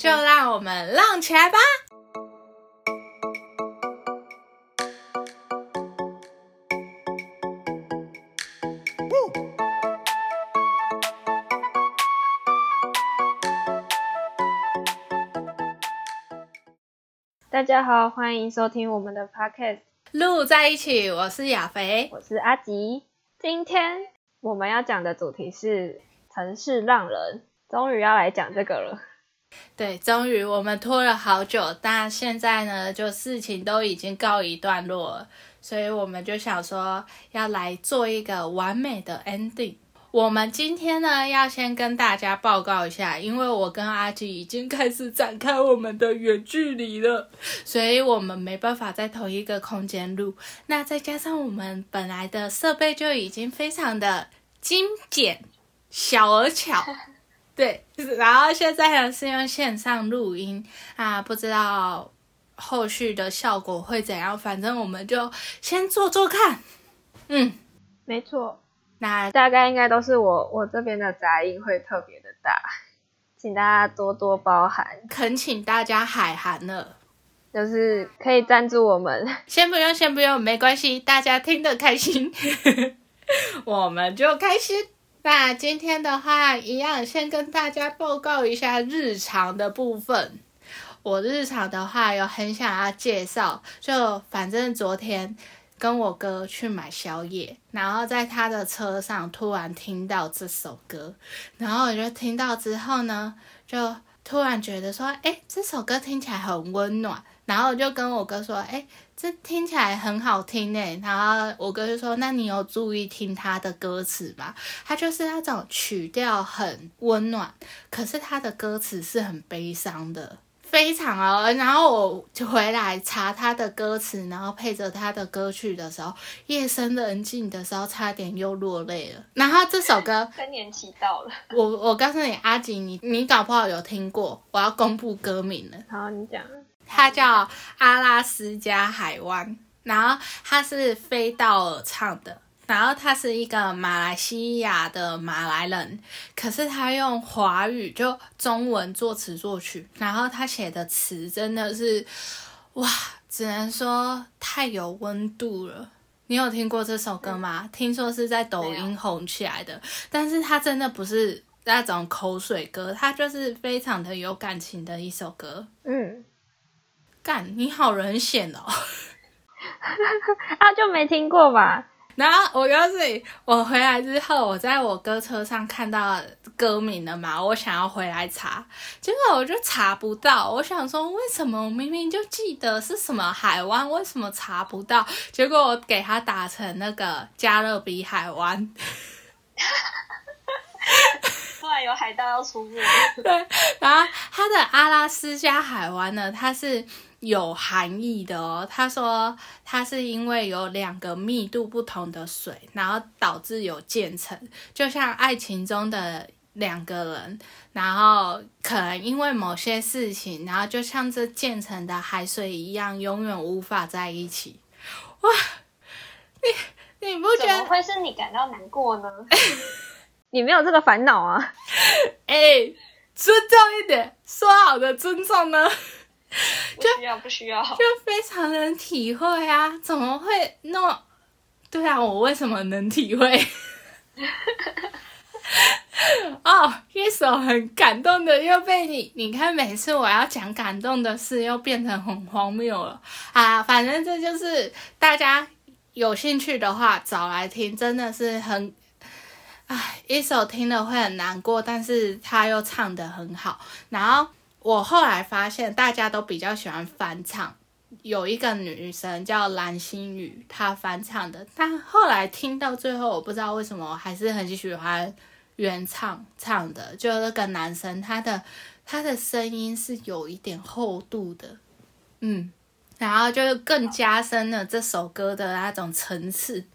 就让我们浪起来吧！大家好，欢迎收听我们的 podcast，路在一起，我是亚肥，我是阿吉。今天我们要讲的主题是城市浪人，终于要来讲这个了。对，终于我们拖了好久，但现在呢，就事情都已经告一段落了，所以我们就想说要来做一个完美的 ending。我们今天呢，要先跟大家报告一下，因为我跟阿吉已经开始展开我们的远距离了，所以我们没办法在同一个空间录。那再加上我们本来的设备就已经非常的精简、小而巧，对。然后现在呢是用线上录音啊，不知道后续的效果会怎样，反正我们就先做做看。嗯，没错。那大概应该都是我我这边的杂音会特别的大，请大家多多包涵，恳请大家海涵了，就是可以赞助我们，先不用先不用没关系，大家听得开心，我们就开心。那今天的话，一样先跟大家报告一下日常的部分。我日常的话有很想要介绍，就反正昨天。跟我哥去买宵夜，然后在他的车上突然听到这首歌，然后我就听到之后呢，就突然觉得说，哎，这首歌听起来很温暖，然后我就跟我哥说，哎，这听起来很好听诶，然后我哥就说，那你有注意听他的歌词吗？他就是那种曲调很温暖，可是他的歌词是很悲伤的。非常哦，然后我就回来查他的歌词，然后配着他的歌曲的时候，夜深人静的时候，差点又落泪了。然后这首歌 更年期到了，我我告诉你，阿锦，你你搞不好有听过，我要公布歌名了。好，你讲，它叫《阿拉斯加海湾》，然后它是飞道尔唱的。然后他是一个马来西亚的马来人，可是他用华语就中文作词作曲，然后他写的词真的是哇，只能说太有温度了。你有听过这首歌吗？听说是在抖音红起来的，但是它真的不是那种口水歌，它就是非常的有感情的一首歌。嗯，干，你好人险哦，啊，就没听过吧？然后我告诉你，我回来之后，我在我哥车上看到歌名了嘛，我想要回来查，结果我就查不到。我想说，为什么我明明就记得是什么海湾，为什么查不到？结果我给他打成那个加勒比海湾。突然有海盗要出没。对，然后他的阿拉斯加海湾呢，它是。有含义的哦，他说他是因为有两个密度不同的水，然后导致有渐层，就像爱情中的两个人，然后可能因为某些事情，然后就像这渐层的海水一样，永远无法在一起。哇，你你不觉得会是你感到难过呢？你没有这个烦恼啊？哎，尊重一点，说好的尊重呢？不需要，不需要，就非常能体会啊！怎么会那么？对啊，我为什么能体会？哦，一首很感动的又被你，你看每次我要讲感动的事，又变成很荒谬了啊！反正这就是大家有兴趣的话找来听，真的是很，唉，一首听了会很难过，但是他又唱的很好，然后。我后来发现，大家都比较喜欢翻唱，有一个女生叫蓝心雨，她翻唱的。但后来听到最后，我不知道为什么，还是很喜欢原唱唱的。就那个男生，他的他的声音是有一点厚度的，嗯，然后就更加深了这首歌的那种层次。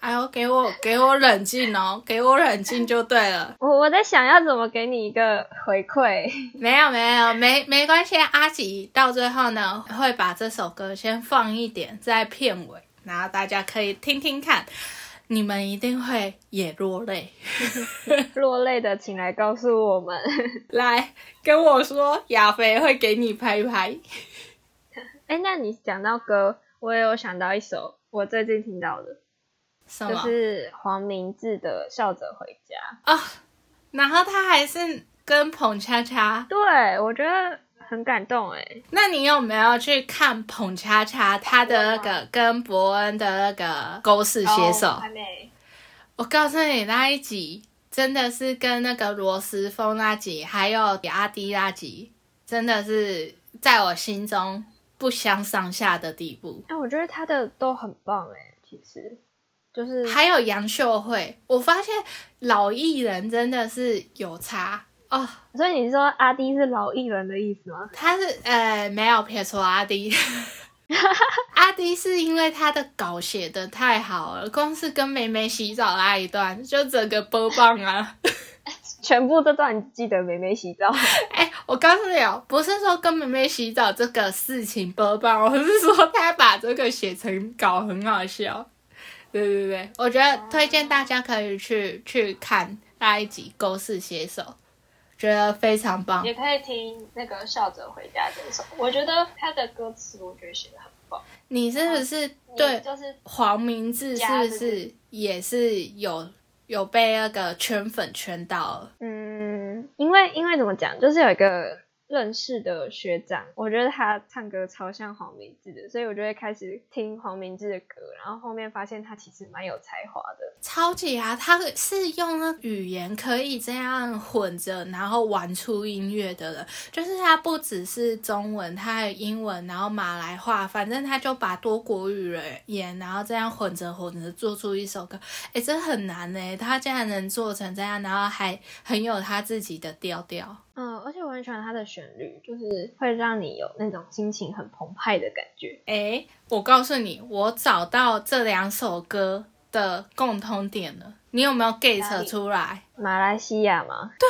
哎呦，给我给我冷静哦，给我冷静就对了。我我在想要怎么给你一个回馈。没有没有没没关系，阿吉到最后呢会把这首歌先放一点在片尾，然后大家可以听听看。你们一定会也落泪。落泪的，请来告诉我们。来跟我说，亚飞会给你拍拍。哎，那你讲到歌，我也有想到一首我最近听到的，就是黄明志的《笑着回家》啊。然后他还是跟彭恰恰，对我觉得很感动哎。那你有没有去看彭恰恰他的那个跟伯恩的那个勾式携手？还没。我告诉你那一集真的是跟那个罗斯峰那集，还有阿迪那集，真的是在我心中不相上下的地步。哎，我觉得他的都很棒哎，其实。就是还有杨秀慧，我发现老艺人真的是有差哦。所以你说阿迪是老艺人的意思吗？他是呃没有撇除阿迪，阿迪是因为他的稿写的太好了，光是跟妹妹洗澡那一段就整个播放啊，全部这段记得妹妹洗澡。哎，我告诉你哦，不是说跟妹妹洗澡这个事情播放，我是说他把这个写成稿很好笑。对对对，我觉得推荐大家可以去去看那一集《勾式携手》，觉得非常棒。也可以听那个《笑着回家》这首，我觉得他的歌词我觉得写的很棒。你是不是对？就是黄明志是不是也是有有被那个圈粉圈到？嗯，因为因为怎么讲，就是有一个。认识的学长，我觉得他唱歌超像黄明志的，所以我就会开始听黄明志的歌，然后后面发现他其实蛮有才华的，超级啊！他是用那语言可以这样混着，然后玩出音乐的人，就是他不只是中文，他还有英文，然后马来话，反正他就把多国语言，然后这样混着混着做出一首歌，哎，这很难呢，他竟然能做成这样，然后还很有他自己的调调。嗯，而且我很喜欢它的旋律，就是会让你有那种心情很澎湃的感觉。哎，我告诉你，我找到这两首歌的共通点了，你有没有 get 出来？马来西亚吗？对，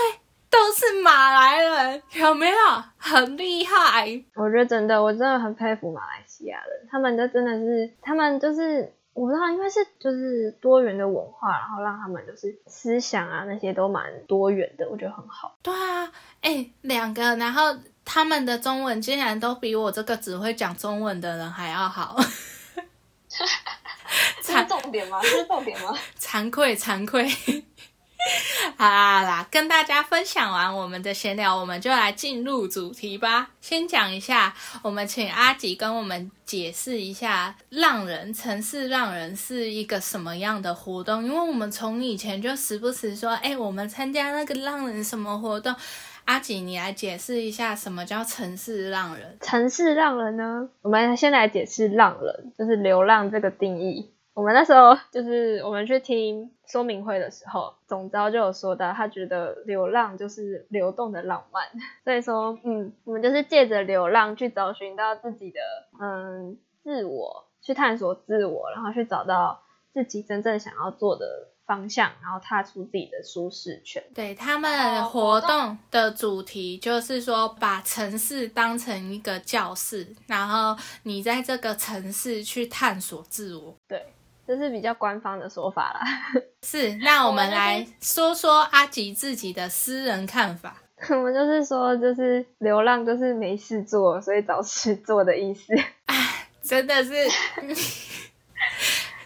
都是马来人，有没有？很厉害。我觉得真的，我真的很佩服马来西亚人，他们就真的是，他们就是。我不知道，因为是就是多元的文化，然后让他们就是思想啊那些都蛮多元的，我觉得很好。对啊，哎，两个，然后他们的中文竟然都比我这个只会讲中文的人还要好。这是重点吗？这是重点吗？惭愧，惭愧。好啦，跟大家分享完我们的闲聊，我们就来进入主题吧。先讲一下，我们请阿吉跟我们解释一下浪人城市浪人是一个什么样的活动，因为我们从以前就时不时说，哎，我们参加那个浪人什么活动。阿吉，你来解释一下什么叫城市浪人？城市浪人呢？我们先来解释浪人，就是流浪这个定义。我们那时候就是我们去听说明会的时候，总招就有说到，他觉得流浪就是流动的浪漫，所以说，嗯，我们就是借着流浪去找寻到自己的，嗯，自我，去探索自我，然后去找到自己真正想要做的方向，然后踏出自己的舒适圈。对他们活动的主题就是说，把城市当成一个教室，然后你在这个城市去探索自我。对。这是比较官方的说法啦。是，那我们来说说阿吉自己的私人看法。我们就是说，就是流浪就是没事做，所以找事做的意思。哎，真的是。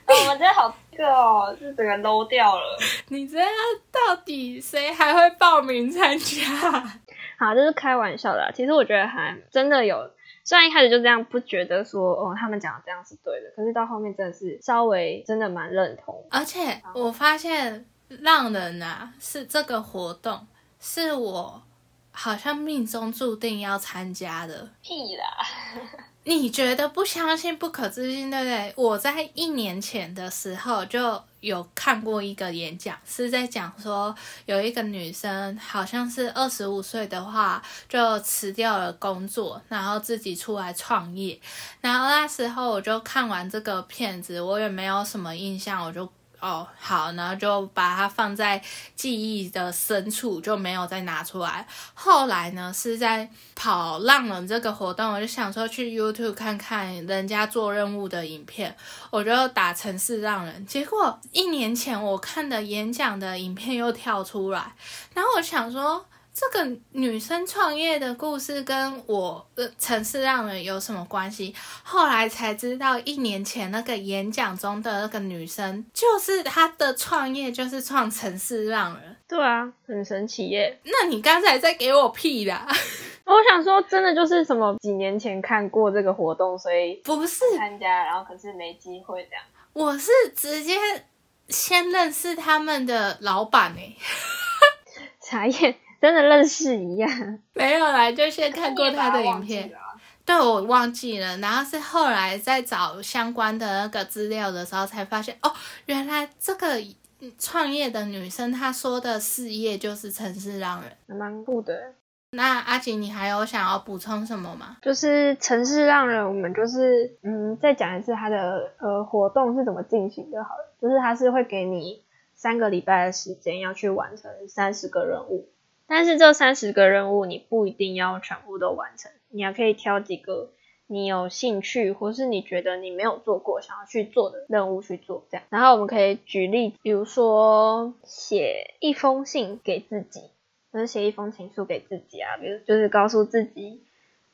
我们真的好这个哦，是整个 low 掉了。你这样到底谁还会报名参加？好，这是开玩笑的。其实我觉得还真的有。虽然一开始就这样不觉得说哦，他们讲的这样是对的，可是到后面真的是稍微真的蛮认同。而且我发现浪人啊，是这个活动是我好像命中注定要参加的。屁啦！你觉得不相信不可置信，对不对？我在一年前的时候就有看过一个演讲，是在讲说有一个女生，好像是二十五岁的话就辞掉了工作，然后自己出来创业。然后那时候我就看完这个片子，我也没有什么印象，我就哦好，然后就把它放在记忆的深处，就没有再拿出来。后来呢，是在跑浪人这个活动，我就想说去 YouTube 看看人家做任务的影片，我就打城市浪人，结果一年前我看的演讲的影片又跳出来，然后我想说。这个女生创业的故事跟我的城市让人有什么关系？后来才知道，一年前那个演讲中的那个女生，就是她的创业就是创城市让人。对啊，很神奇耶。那你刚才在给我屁啦？我想说，真的就是什么几年前看过这个活动，所以不是参加，然后可是没机会这样。我是直接先认识他们的老板哎，茶叶。真的认识一样，没有啦，就先看过他的影片，对我忘记了，然后是后来在找相关的那个资料的时候才发现，哦，原来这个创业的女生她说的事业就是城市让人，蛮酷的。那阿锦，你还有想要补充什么吗？就是城市让人，我们就是嗯，再讲一次他的呃活动是怎么进行的，好了，就是他是会给你三个礼拜的时间要去完成三十个任务。但是这三十个任务你不一定要全部都完成，你还可以挑几个你有兴趣或是你觉得你没有做过想要去做的任务去做，这样。然后我们可以举例，比如说写一封信给自己，或者写一封情书给自己啊，比如就是告诉自己，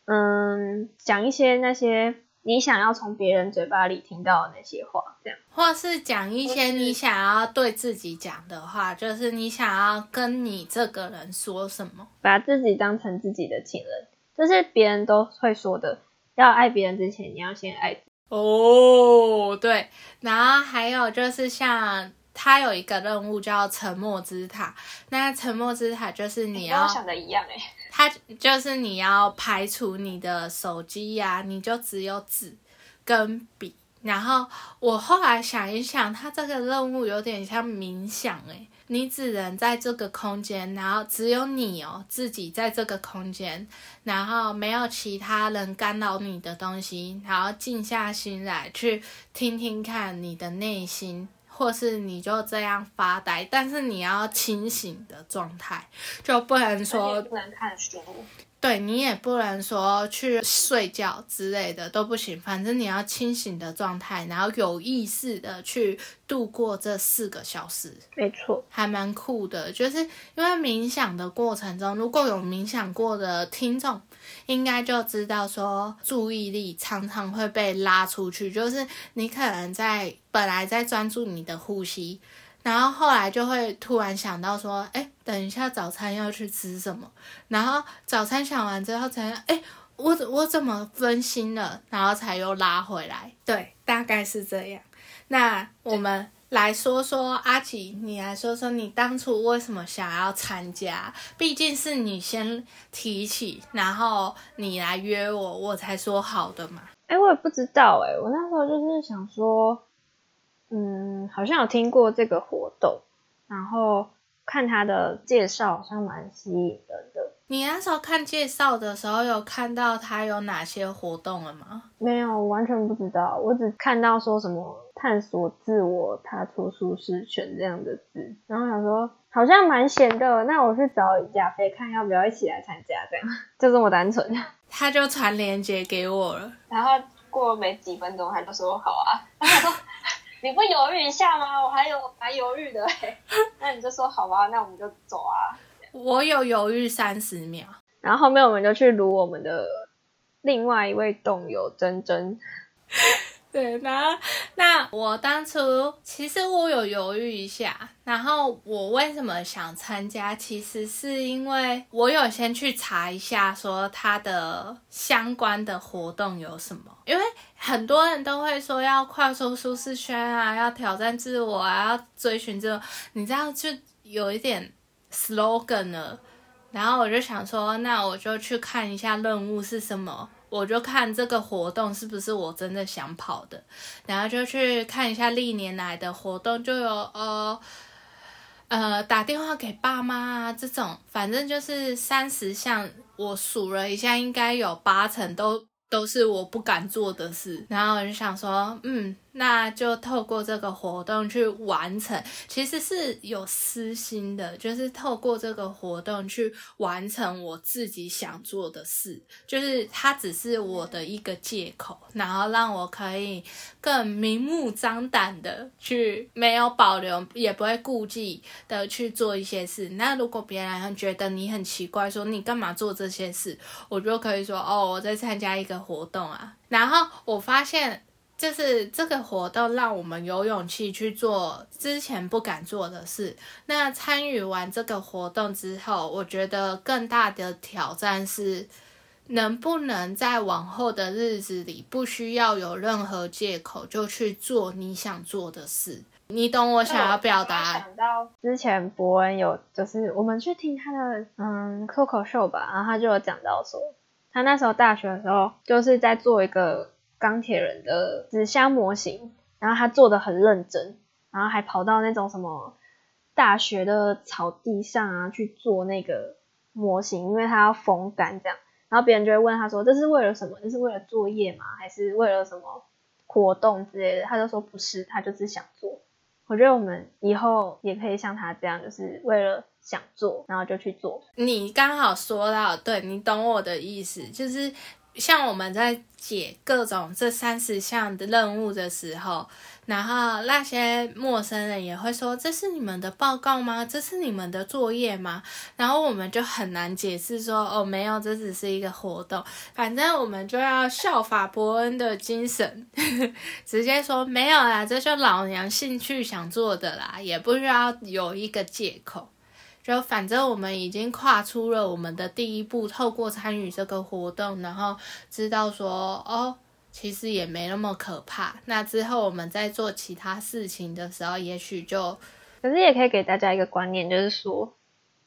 嗯，讲一些那些。你想要从别人嘴巴里听到的那些话，这样，或是讲一些你想要对自己讲的话，就是你想要跟你这个人说什么，把自己当成自己的情人，就是别人都会说的，要爱别人之前，你要先爱。哦，对，然后还有就是像他有一个任务叫沉默之塔，那沉默之塔就是你要想的一样哎。它就是你要排除你的手机呀，你就只有纸跟笔。然后我后来想一想，它这个任务有点像冥想诶，你只能在这个空间，然后只有你哦自己在这个空间，然后没有其他人干扰你的东西，然后静下心来去听听看你的内心。或是你就这样发呆，但是你要清醒的状态，就不能说不能看书。对你也不能说去睡觉之类的都不行，反正你要清醒的状态，然后有意识的去度过这四个小时。没错，还蛮酷的，就是因为冥想的过程中，如果有冥想过的听众，应该就知道说注意力常常会被拉出去，就是你可能在本来在专注你的呼吸。然后后来就会突然想到说，哎，等一下早餐要去吃什么？然后早餐想完之后才，哎，我我怎么分心了？然后才又拉回来。对，大概是这样。那我们来说说阿吉，你来说说你当初为什么想要参加？毕竟是你先提起，然后你来约我，我才说好的嘛。哎，我也不知道哎，我那时候就是想说。嗯，好像有听过这个活动，然后看他的介绍，好像蛮吸引人的。你那时候看介绍的时候，有看到他有哪些活动了吗？没有，完全不知道。我只看到说什么探索自我、踏出舒适圈这样的字，然后想说好像蛮闲的，那我去找李佳飞看要不要一起来参加，这样 就这么单纯。他就传链接给我了，然后过没几分钟，他就说好啊。你不犹豫一下吗？我还有蛮犹豫的那你就说好吧，那我们就走啊。我有犹豫三十秒，然后后面我们就去撸我们的另外一位动友珍珍。对，然后那我当初其实我有犹豫一下，然后我为什么想参加，其实是因为我有先去查一下，说它的相关的活动有什么，因为很多人都会说要跨出舒适圈啊，要挑战自我啊，要追寻这种，你知道就有一点 slogan 了，然后我就想说，那我就去看一下任务是什么。我就看这个活动是不是我真的想跑的，然后就去看一下历年来的活动，就有呃呃打电话给爸妈啊这种，反正就是三十项，我数了一下，应该有八成都都是我不敢做的事。然后我就想说，嗯，那就透过这个活动去完成，其实是有私心的，就是透过这个活动去完成我自己想做的事，就是它只是我的一个借口，然后让我可以更明目张胆的去没有保留，也不会顾忌的去做一些事。那如果别人觉得你很奇怪，说你干嘛做这些事，我就可以说哦，我在参加一个活动啊。然后我发现。就是这个活动让我们有勇气去做之前不敢做的事。那参与完这个活动之后，我觉得更大的挑战是，能不能在往后的日子里不需要有任何借口就去做你想做的事。你懂我想要表达？想到之前伯恩有，就是我们去听他的嗯脱口秀吧，然后他就有讲到说，他那时候大学的时候就是在做一个。钢铁人的纸箱模型，然后他做的很认真，然后还跑到那种什么大学的草地上啊去做那个模型，因为他要风干这样，然后别人就会问他说：“这是为了什么？这是为了作业吗？还是为了什么活动之类的？”他就说：“不是，他就是想做。”我觉得我们以后也可以像他这样，就是为了想做，然后就去做。你刚好说到，对你懂我的意思，就是。像我们在解各种这三十项的任务的时候，然后那些陌生人也会说：“这是你们的报告吗？这是你们的作业吗？”然后我们就很难解释说：“哦，没有，这只是一个活动。”反正我们就要效法伯恩的精神，直接说：“没有啦，这就老娘兴趣想做的啦，也不需要有一个借口。”就反正我们已经跨出了我们的第一步，透过参与这个活动，然后知道说哦，其实也没那么可怕。那之后我们在做其他事情的时候，也许就，可是也可以给大家一个观念，就是说，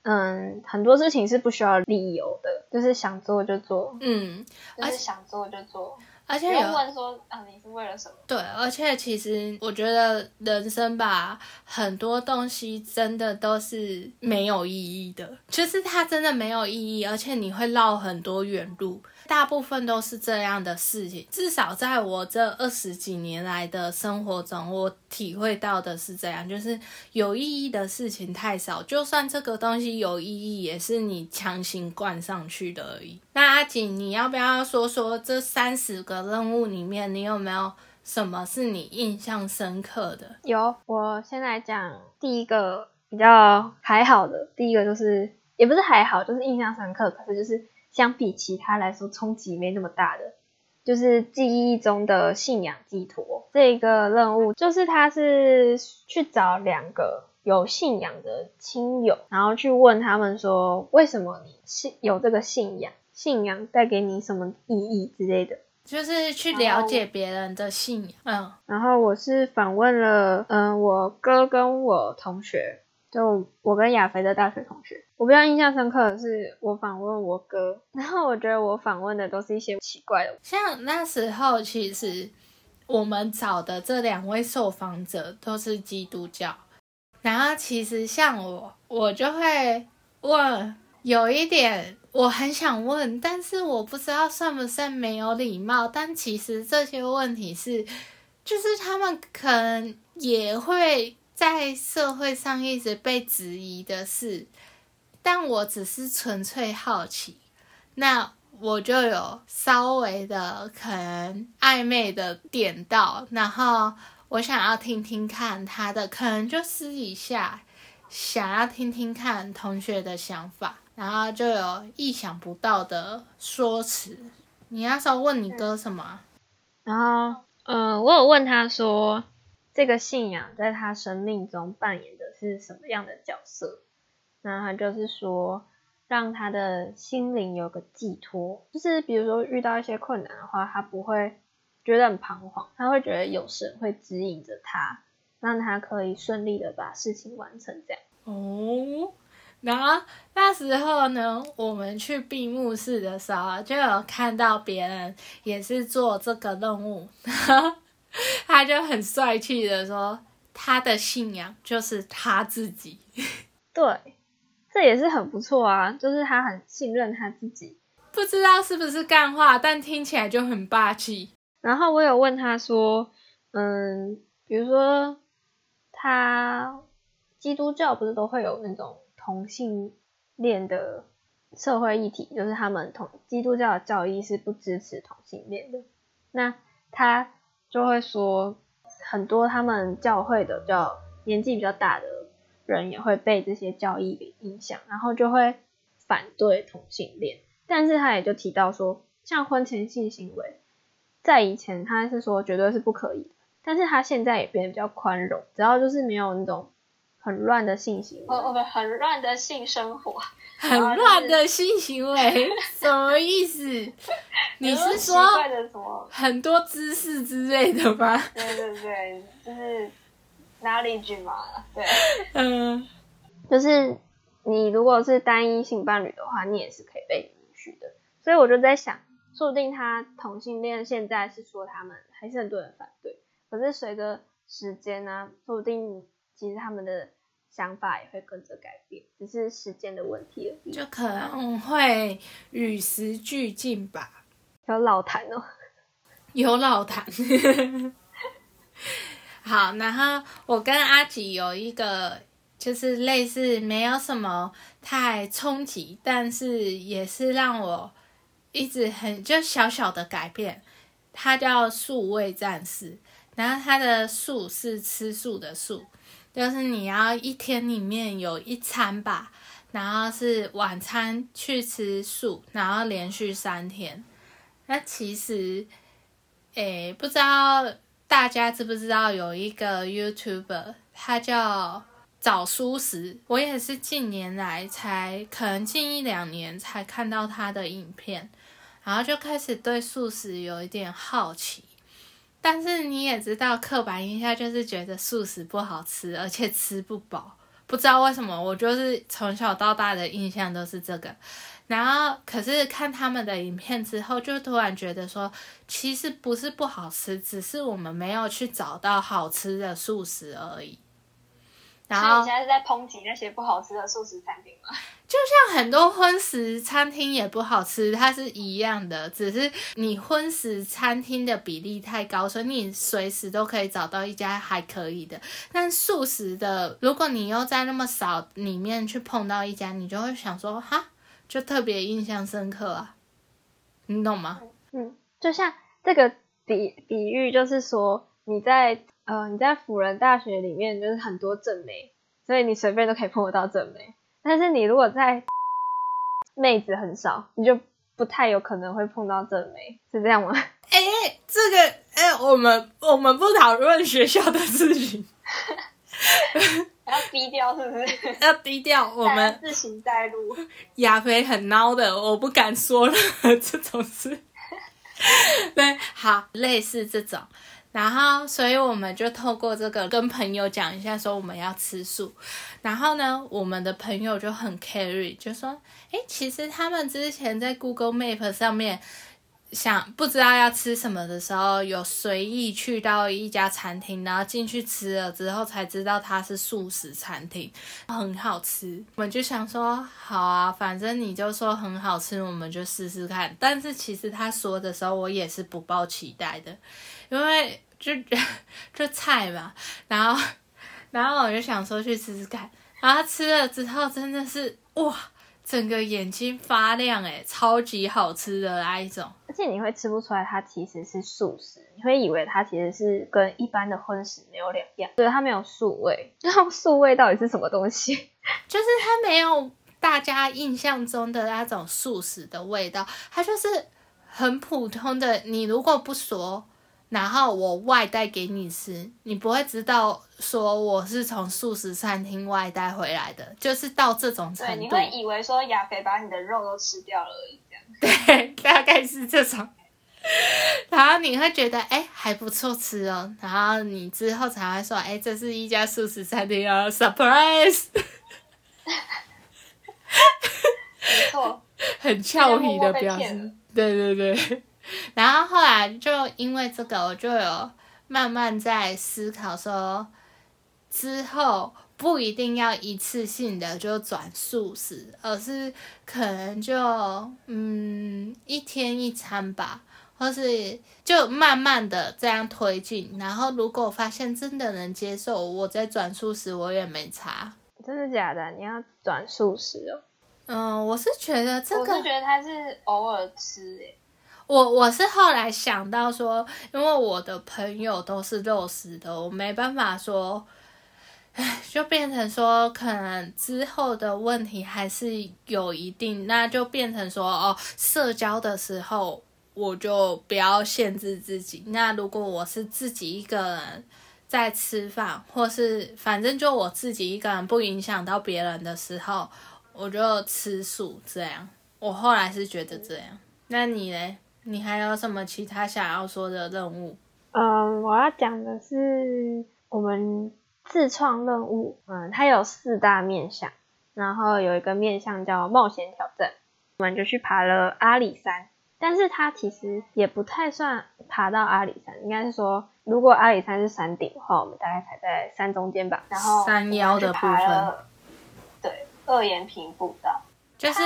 嗯，很多事情是不需要理由的，就是想做就做，嗯，而且想做就做。而且有问说啊，你是为了什么？对，而且其实我觉得人生吧，很多东西真的都是没有意义的，就是它真的没有意义，而且你会绕很多远路。大部分都是这样的事情，至少在我这二十几年来的生活中，我体会到的是这样，就是有意义的事情太少。就算这个东西有意义，也是你强行灌上去的而已。那阿锦，你要不要说说这三十个任务里面，你有没有什么是你印象深刻的？有，我先来讲第一个比较还好的，第一个就是也不是还好，就是印象深刻，可是就是。相比其他来说，冲击没那么大的，就是记忆中的信仰寄托这个任务，就是他是去找两个有信仰的亲友，然后去问他们说，为什么你信有这个信仰，信仰带给你什么意义之类的，就是去了解别人的信仰。嗯，然后我是访问了，嗯，我哥跟我同学。就我跟亚肥的大学同学，我比较印象深刻的是我访问我哥，然后我觉得我访问的都是一些奇怪的，像那时候其实我们找的这两位受访者都是基督教，然后其实像我，我就会问，有一点我很想问，但是我不知道算不算没有礼貌，但其实这些问题是，就是他们可能也会。在社会上一直被质疑的事，但我只是纯粹好奇，那我就有稍微的可能暧昧的点到，然后我想要听听看他的，可能就私底下想要听听看同学的想法，然后就有意想不到的说辞。你那时候问你哥什么？然后，嗯，我有问他说。这个信仰在他生命中扮演的是什么样的角色？那他就是说，让他的心灵有个寄托，就是比如说遇到一些困难的话，他不会觉得很彷徨，他会觉得有神会指引着他，让他可以顺利的把事情完成。这样哦。然后那时候呢，我们去闭幕式的时候，就有看到别人也是做这个任务。他就很帅气的说，他的信仰就是他自己。对，这也是很不错啊，就是他很信任他自己。不知道是不是干话，但听起来就很霸气。然后我有问他说，嗯，比如说他基督教不是都会有那种同性恋的社会议题，就是他们同基督教的教义是不支持同性恋的，那他就会说很多他们教会的较年纪比较大的人也会被这些教义给影响，然后就会反对同性恋，但是他也就提到说，像婚前性行为。在以前，他是说绝对是不可以的，但是他现在也变得比较宽容，只要就是没有那种很乱的性行为，哦哦不，很乱的性生活，很乱的性行为，什么意思？你是说的什么很多姿势之类的吗？对对对，就是哪里举嘛，对，嗯，就是你如果是单一性伴侣的话，你也是可以被允许的，所以我就在想。说不定他同性恋现在是说他们还是很多人反对，可是随着时间呢，说不定其实他们的想法也会跟着改变，只是时间的问题而已。就可能会与时俱进吧。有老谈哦，有老谈。好，然后我跟阿吉有一个就是类似没有什么太冲击，但是也是让我。一直很就小小的改变，它叫素味战士，然后它的素是吃素的素，就是你要一天里面有一餐吧，然后是晚餐去吃素，然后连续三天。那其实，诶，不知道大家知不知道有一个 YouTuber，他叫早素食，我也是近年来才，可能近一两年才看到他的影片。然后就开始对素食有一点好奇，但是你也知道，刻板印象就是觉得素食不好吃，而且吃不饱。不知道为什么，我就是从小到大的印象都是这个。然后，可是看他们的影片之后，就突然觉得说，其实不是不好吃，只是我们没有去找到好吃的素食而已。然后你现在是在抨击那些不好吃的素食餐厅吗？就像很多荤食餐厅也不好吃，它是一样的，只是你荤食餐厅的比例太高，所以你随时都可以找到一家还可以的。但素食的，如果你又在那么少里面去碰到一家，你就会想说，哈，就特别印象深刻啊，你懂吗？嗯，就像这个比比喻，就是说你在。呃，你在辅仁大学里面就是很多正妹，所以你随便都可以碰得到正妹。但是你如果在妹子很少，你就不太有可能会碰到正妹，是这样吗？哎，这个哎，我们我们不讨论学校的事情，要低调是不是？要低调，我们自行带路。亚飞很孬的，我不敢说了 这种事。对，好，类似这种。然后，所以我们就透过这个跟朋友讲一下，说我们要吃素。然后呢，我们的朋友就很 carry，就说：“哎，其实他们之前在 Google Map 上面想不知道要吃什么的时候，有随意去到一家餐厅，然后进去吃了之后才知道它是素食餐厅，很好吃。我们就想说，好啊，反正你就说很好吃，我们就试试看。但是其实他说的时候，我也是不抱期待的。”因为就 就菜嘛，然后然后我就想说去吃吃看，然后吃了之后真的是哇，整个眼睛发亮诶超级好吃的那一种。而且你会吃不出来它其实是素食，你会以为它其实是跟一般的荤食没有两样，对，它没有素味。那素味到底是什么东西？就是它没有大家印象中的那种素食的味道，它就是很普通的。你如果不说。然后我外带给你吃，你不会知道说我是从素食餐厅外带回来的，就是到这种程度。对，你会以为说亚肥把你的肉都吃掉了而已，这样。对，大概是这种。然后你会觉得哎还不错吃哦，然后你之后才会说哎这是一家素食餐厅哦，surprise。没错，很俏皮的表情。对对对。然后后来就因为这个，我就有慢慢在思考说，之后不一定要一次性的就转素食，而是可能就嗯一天一餐吧，或是就慢慢的这样推进。然后如果发现真的能接受，我在转素食我也没差。真的假的？你要转素食哦？嗯，我是觉得这个，我是觉得他是偶尔吃诶。我我是后来想到说，因为我的朋友都是肉食的，我没办法说，唉，就变成说，可能之后的问题还是有一定，那就变成说，哦，社交的时候我就不要限制自己。那如果我是自己一个人在吃饭，或是反正就我自己一个人不影响到别人的时候，我就吃素。这样，我后来是觉得这样。那你嘞？你还有什么其他想要说的任务？嗯，我要讲的是我们自创任务。嗯，它有四大面向，然后有一个面向叫冒险挑战，我们就去爬了阿里山。但是它其实也不太算爬到阿里山，应该是说，如果阿里山是山顶的话，我们大概踩在山中间吧。然后山腰的部分，对，二岩平步道。就是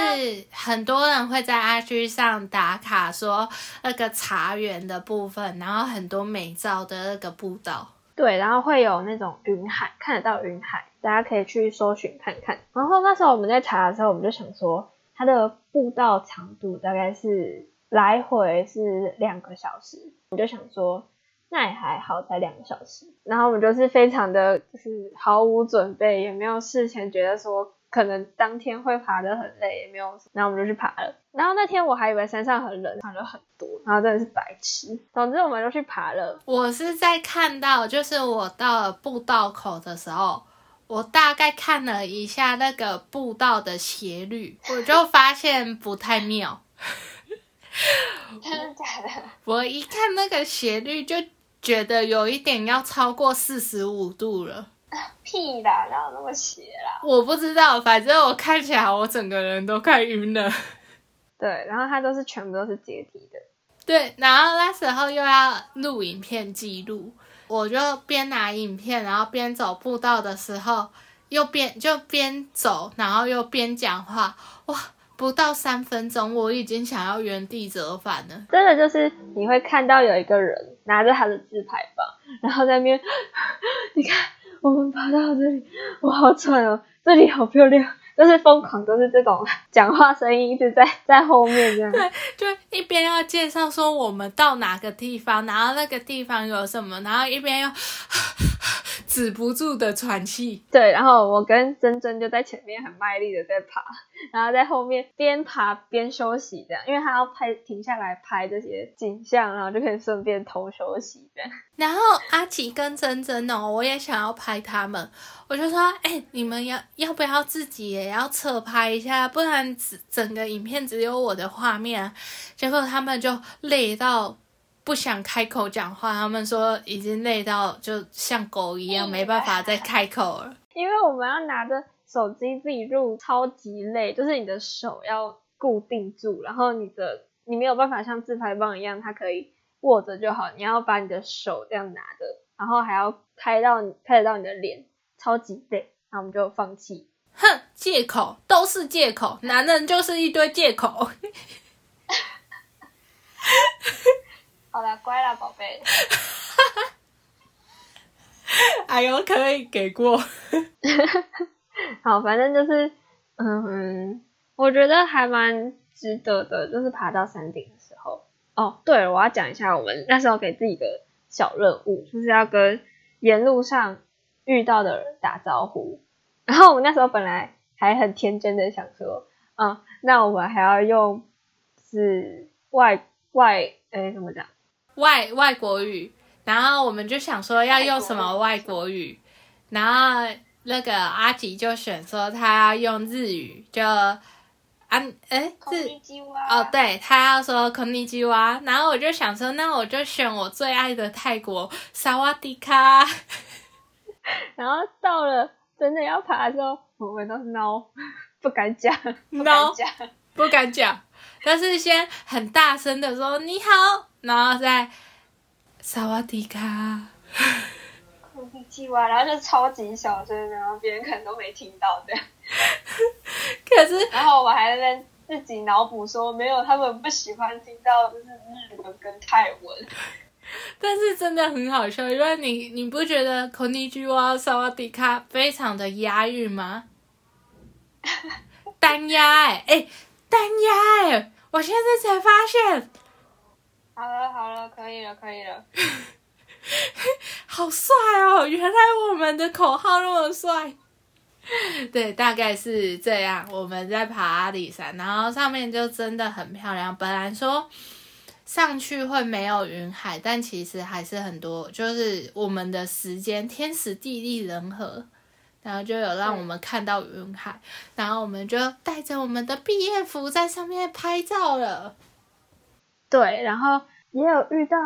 很多人会在 IG 上打卡，说那个茶园的部分，然后很多美照的那个步道。对，然后会有那种云海，看得到云海，大家可以去搜寻看看。然后那时候我们在查的时候，我们就想说，它的步道长度大概是来回是两个小时，我就想说，那也还好，才两个小时。然后我们就是非常的，就是毫无准备，也没有事前觉得说。可能当天会爬得很累，也没有，然后我们就去爬了。然后那天我还以为山上很冷，爬了很多，然后真的是白痴。总之我们就去爬了。我是在看到，就是我到了步道口的时候，我大概看了一下那个步道的斜率，我就发现不太妙。真的假的？我一看那个斜率，就觉得有一点要超过四十五度了。屁啦，哪有那么斜啦？我不知道，反正我看起来我整个人都快晕了。对，然后它都是全部都是阶梯的。对，然后那时候又要录影片记录，我就边拿影片，然后边走步道的时候，又边就边走，然后又边讲话。哇，不到三分钟，我已经想要原地折返了。真的就是你会看到有一个人拿着他的自拍棒，然后在那边，你看。我们爬到这里，我好喘哦！这里好漂亮，就是疯狂，都是这种 讲话声音一直在在后面这样。对，就一边要介绍说我们到哪个地方，然后那个地方有什么，然后一边要止不住的喘气。对，然后我跟珍珍就在前面很卖力的在爬。然后在后面边爬边休息，这样，因为他要拍停下来拍这些景象，然后就可以顺便偷休息这样。然后阿奇跟珍珍哦，我也想要拍他们，我就说，哎，你们要要不要自己也要侧拍一下，不然整整个影片只有我的画面。结果他们就累到不想开口讲话，他们说已经累到就像狗一样，没办法再开口了。因为我们要拿着。手机自己录超级累，就是你的手要固定住，然后你的你没有办法像自拍棒一样，它可以握着就好，你要把你的手这样拿着，然后还要拍到拍得到你的脸，超级累，那我们就放弃。哼，借口都是借口，男人就是一堆借口。好了，乖啦，宝贝。哎呦，可以给过。好，反正就是，嗯，我觉得还蛮值得的，就是爬到山顶的时候。哦，对了，我要讲一下我们那时候给自己的小任务，就是要跟沿路上遇到的人打招呼。然后我们那时候本来还很天真的想说，嗯，那我们还要用是外外，哎，怎么讲？外外国语。然后我们就想说要用什么外国语，然后。那个阿吉就选说他要用日语，就啊哎日哦，对他要说空尼基哇，然后我就想说，那我就选我最爱的泰国萨瓦迪卡。然后到了真的要爬的时候，我们都 no 不敢讲，no 不敢讲，但是先很大声的说你好，然后再萨瓦迪卡。然后就超级小声，然后别人可能都没听到的。可是，然后我还在那自己脑补说没有，他们不喜欢听到就是日文跟泰文。但是真的很好笑，因为你你不觉得 “konnichiwa”、“萨瓦迪卡”非常的押韵吗？单押哎哎，单押哎！我现在才发现。好了好了，可以了可以了。好帅哦！原来我们的口号那么帅。对，大概是这样。我们在爬阿里山，然后上面就真的很漂亮。本来说上去会没有云海，但其实还是很多。就是我们的时间天时地利人和，然后就有让我们看到云海。然后我们就带着我们的毕业服在上面拍照了。对，然后也有遇到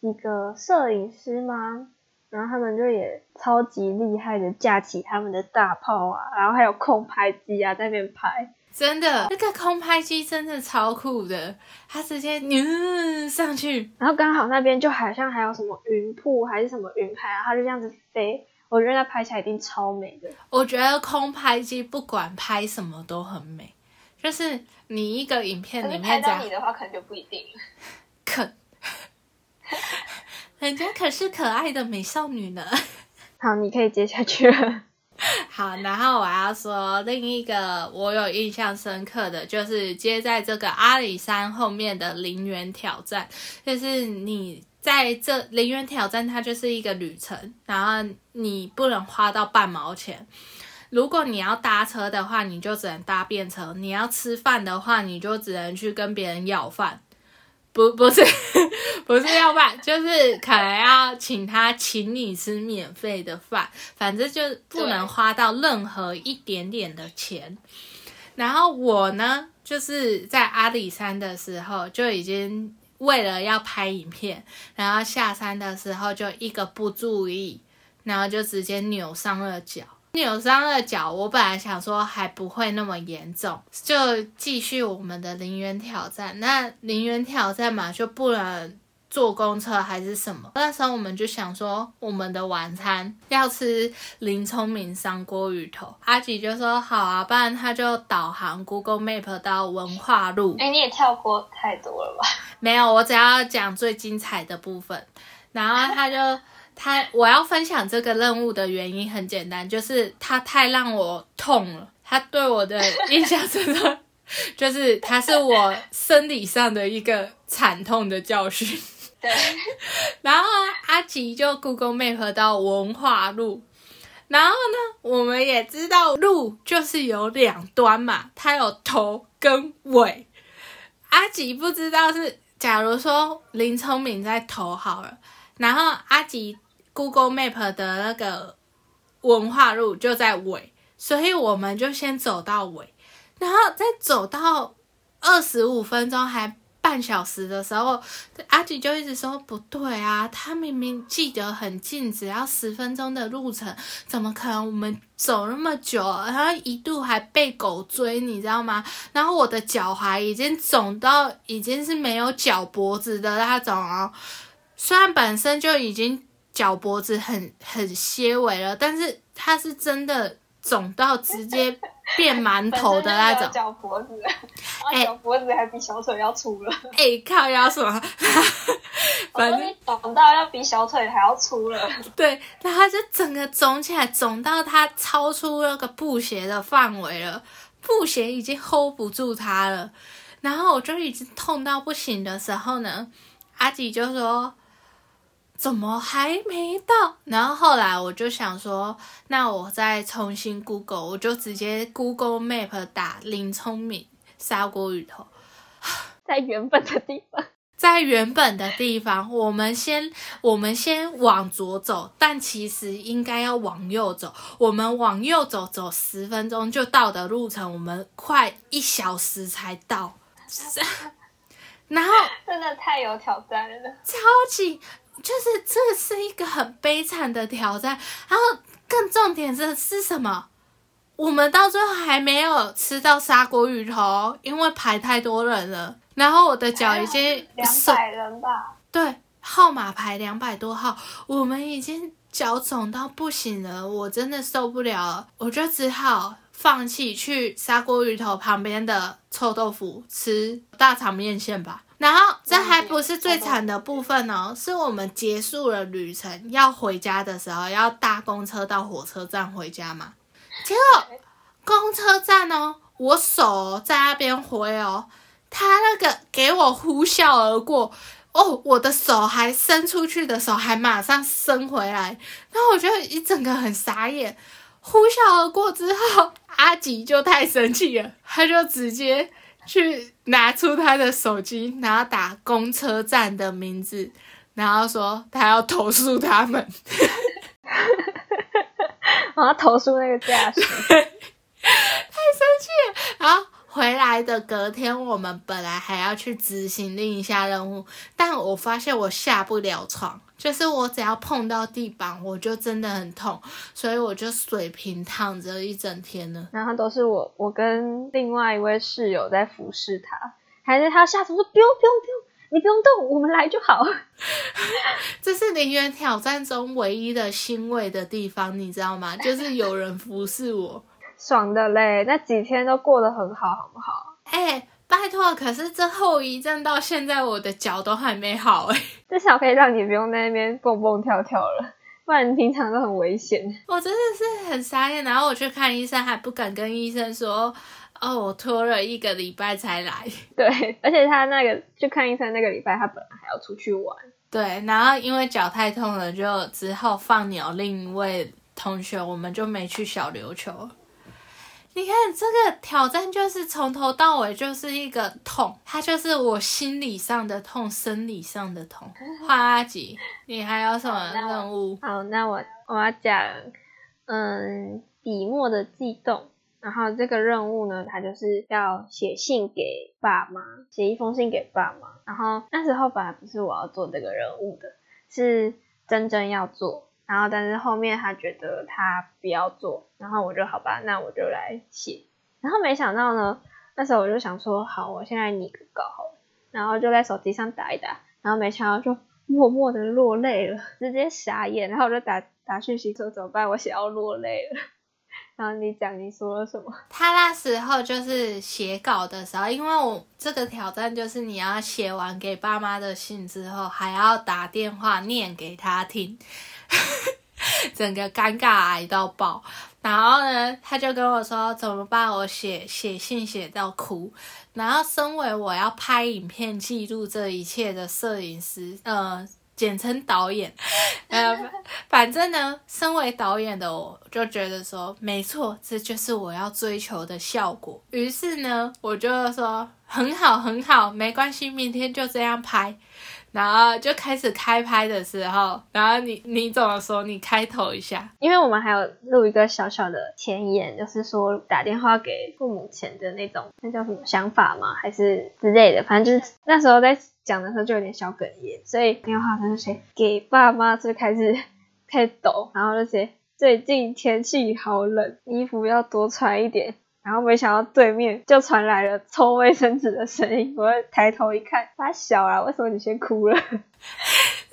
几个摄影师吗？然后他们就也超级厉害的架起他们的大炮啊，然后还有空拍机啊在那边拍，真的那个空拍机真的超酷的，它直接嗯上去，然后刚好那边就好像还有什么云瀑还是什么云海啊，它就这样子飞，我觉得那拍起来一定超美的。我觉得空拍机不管拍什么都很美，就是你一个影片里面拍到你的话可能就不一定，可。人家可是可爱的美少女呢。好，你可以接下去了。好，然后我要说另一个我有印象深刻的就是接在这个阿里山后面的陵园挑战，就是你在这陵园挑战，它就是一个旅程，然后你不能花到半毛钱。如果你要搭车的话，你就只能搭便车；你要吃饭的话，你就只能去跟别人要饭。不不是 不是要饭，就是可能要请他请你吃免费的饭，反正就不能花到任何一点点的钱。然后我呢，就是在阿里山的时候就已经为了要拍影片，然后下山的时候就一个不注意，然后就直接扭伤了脚。扭伤了脚，我本来想说还不会那么严重，就继续我们的零元挑战。那零元挑战嘛，就不能坐公车还是什么？那时候我们就想说，我们的晚餐要吃林聪明三锅鱼头。阿吉就说好啊，不然他就导航 Google Map 到文化路。哎，你也跳过太多了吧？没有，我只要讲最精彩的部分。然后他就。他我要分享这个任务的原因很简单，就是他太让我痛了。他对我的印象真的 就是他是我生理上的一个惨痛的教训。对。然后阿吉就 Google Map 到文化路，然后呢，我们也知道路就是有两端嘛，它有头跟尾。阿吉不知道是，假如说林聪明在头好了。然后阿吉 Google Map 的那个文化路就在尾，所以我们就先走到尾，然后再走到二十五分钟还半小时的时候，阿吉就一直说不对啊，他明明记得很近，只要十分钟的路程，怎么可能我们走那么久？然后一度还被狗追，你知道吗？然后我的脚踝已经肿到已经是没有脚脖子的那种哦。虽然本身就已经脚脖子很很纤维了，但是它是真的肿到直接 变馒头的那种。脚脖子，哎，脚脖子还比小腿要粗了。哎，靠，腰什么？反正肿到要比小腿还要粗了。对，然后就整个肿起来，肿到它超出那个布鞋的范围了，布鞋已经 hold 不住它了。然后我就已经痛到不行的时候呢，阿吉就说。怎么还没到？然后后来我就想说，那我再重新 Google，我就直接 Google Map 打林聪明砂锅鱼头，在原本的地方，在原本的地方，我们先我们先往左走，但其实应该要往右走。我们往右走，走十分钟就到的路程，我们快一小时才到。然后真的太有挑战了，超级。就是这是一个很悲惨的挑战，然后更重点是是什么？我们到最后还没有吃到砂锅鱼头，因为排太多人了。然后我的脚已经两百人吧，对，号码排两百多号，我们已经脚肿到不行了，我真的受不了了，我就只好放弃去砂锅鱼头旁边的臭豆腐吃大肠面线吧。然后这还不是最惨的部分哦，是我们结束了旅程要回家的时候，要搭公车到火车站回家嘛。结果公车站哦，我手在那边挥哦，他那个给我呼啸而过。哦，我的手还伸出去的手还马上伸回来，然后我觉得一整个很傻眼。呼啸而过之后，阿吉就太生气了，他就直接去拿出他的手机，然后打公车站的名字，然后说他要投诉他们。我要投诉那个驾驶，来的隔天，我们本来还要去执行另一项任务，但我发现我下不了床，就是我只要碰到地板，我就真的很痛，所以我就水平躺着一整天了。然后都是我，我跟另外一位室友在服侍他，还是他下床说不用不用不用，你不用动，我们来就好。这是零元挑战中唯一的欣慰的地方，你知道吗？就是有人服侍我。爽的嘞，那几天都过得很好，好不好？哎，拜托，可是这后遗症到现在我的脚都还没好哎，至少可以让你不用在那边蹦蹦跳跳了，不然平常都很危险。我真的是很傻眼，然后我去看医生，还不敢跟医生说，哦，我拖了一个礼拜才来。对，而且他那个去看医生那个礼拜，他本来还要出去玩。对，然后因为脚太痛了，就只好放鸟另一位同学，我们就没去小琉球。你看这个挑战就是从头到尾就是一个痛，它就是我心理上的痛，生理上的痛。花吉，你还有什么任务？好，那我我要讲，嗯，笔墨的悸动。然后这个任务呢，它就是要写信给爸妈，写一封信给爸妈。然后那时候本来不是我要做这个任务的，是真真要做。然后，但是后面他觉得他不要做，然后我就好吧，那我就来写。然后没想到呢，那时候我就想说，好，我现在拟个稿，然后就在手机上打一打，然后没想到就默默的落泪了，直接傻眼。然后我就打打讯息说怎么办？我写要落泪了。然后你讲你说了什么？他那时候就是写稿的时候，因为我这个挑战就是你要写完给爸妈的信之后，还要打电话念给他听。整个尴尬癌到爆，然后呢，他就跟我说怎么办？我写写信写到哭。然后，身为我要拍影片记录这一切的摄影师，呃，简称导演，呃，反正呢，身为导演的我就觉得说，没错，这就是我要追求的效果。于是呢，我就说很好，很好，没关系，明天就这样拍。然后就开始开拍的时候，然后你你怎么说？你开头一下，因为我们还有录一个小小的前言，就是说打电话给父母前的那种，那叫什么想法吗？还是之类的？反正就是那时候在讲的时候就有点小哽咽，所以电话跟谁给爸妈，就开始开始抖，然后那些最近天气好冷，衣服要多穿一点。然后没想到对面就传来了抽卫生纸的声音，我抬头一看，他小啊，为什么你先哭了？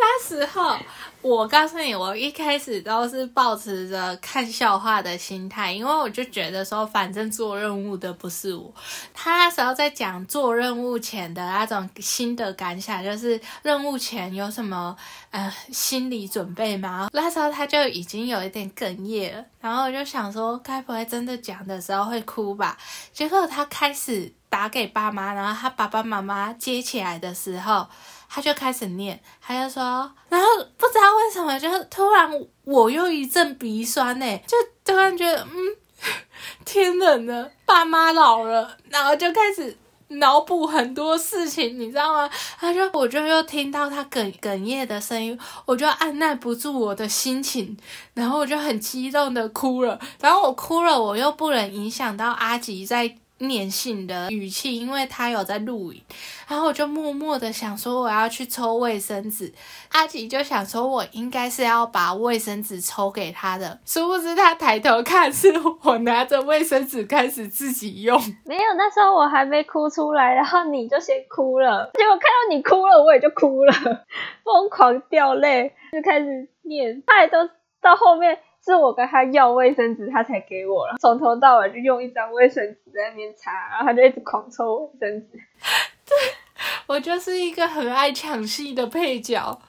那时候，我告诉你，我一开始都是抱持着看笑话的心态，因为我就觉得说，反正做任务的不是我。他那时候在讲做任务前的那种新的感想，就是任务前有什么呃心理准备吗？那时候他就已经有一点哽咽了，然后我就想说，该不会真的讲的时候会哭吧？结果他开始打给爸妈，然后他爸爸妈妈接起来的时候。他就开始念，他就说，然后不知道为什么，就突然我又一阵鼻酸呢，就突然觉得，嗯，天冷了，爸妈老了，然后就开始脑补很多事情，你知道吗？他就我就又听到他哽哽咽的声音，我就按耐不住我的心情，然后我就很激动的哭了，然后我哭了，我又不能影响到阿吉在。念信的语气，因为他有在录影，然后我就默默的想说我要去抽卫生纸，阿吉就想说我应该是要把卫生纸抽给他的，殊不知他抬头看是我拿着卫生纸开始自己用，没有，那时候我还没哭出来，然后你就先哭了，结果看到你哭了，我也就哭了，疯狂掉泪，就开始念，他也都到后面是我跟他要卫生纸，他才给我了。从头到尾就用一张卫生纸在那边擦，然后他就一直狂抽卫生纸。对我就是一个很爱抢戏的配角。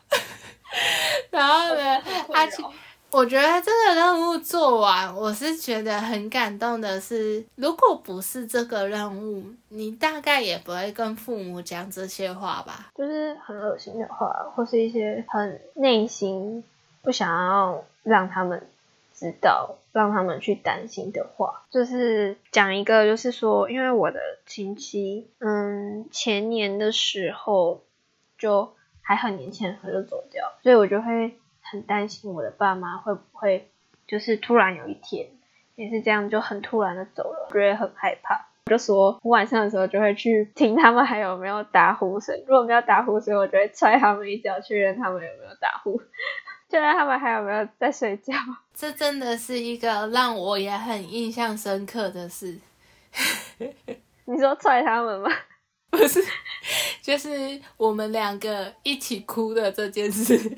然后呢，而且，我觉得这个任务做完，我是觉得很感动的是，如果不是这个任务，你大概也不会跟父母讲这些话吧？就是很恶心的话，或是一些很内心不想要让他们知道、让他们去担心的话。就是讲一个，就是说，因为我的亲戚，嗯，前年的时候就还很年轻的时候就走掉，所以我就会很担心我的爸妈会不会就是突然有一天也是这样就很突然的走了，我觉得很害怕。就说我晚上的时候就会去听他们还有没有打呼声，如果没有打呼声，我就会踹他们一脚，确认他们有没有打呼，确认他们还有没有在睡觉。这真的是一个让我也很印象深刻的事。你说踹他们吗？不是，就是我们两个一起哭的这件事。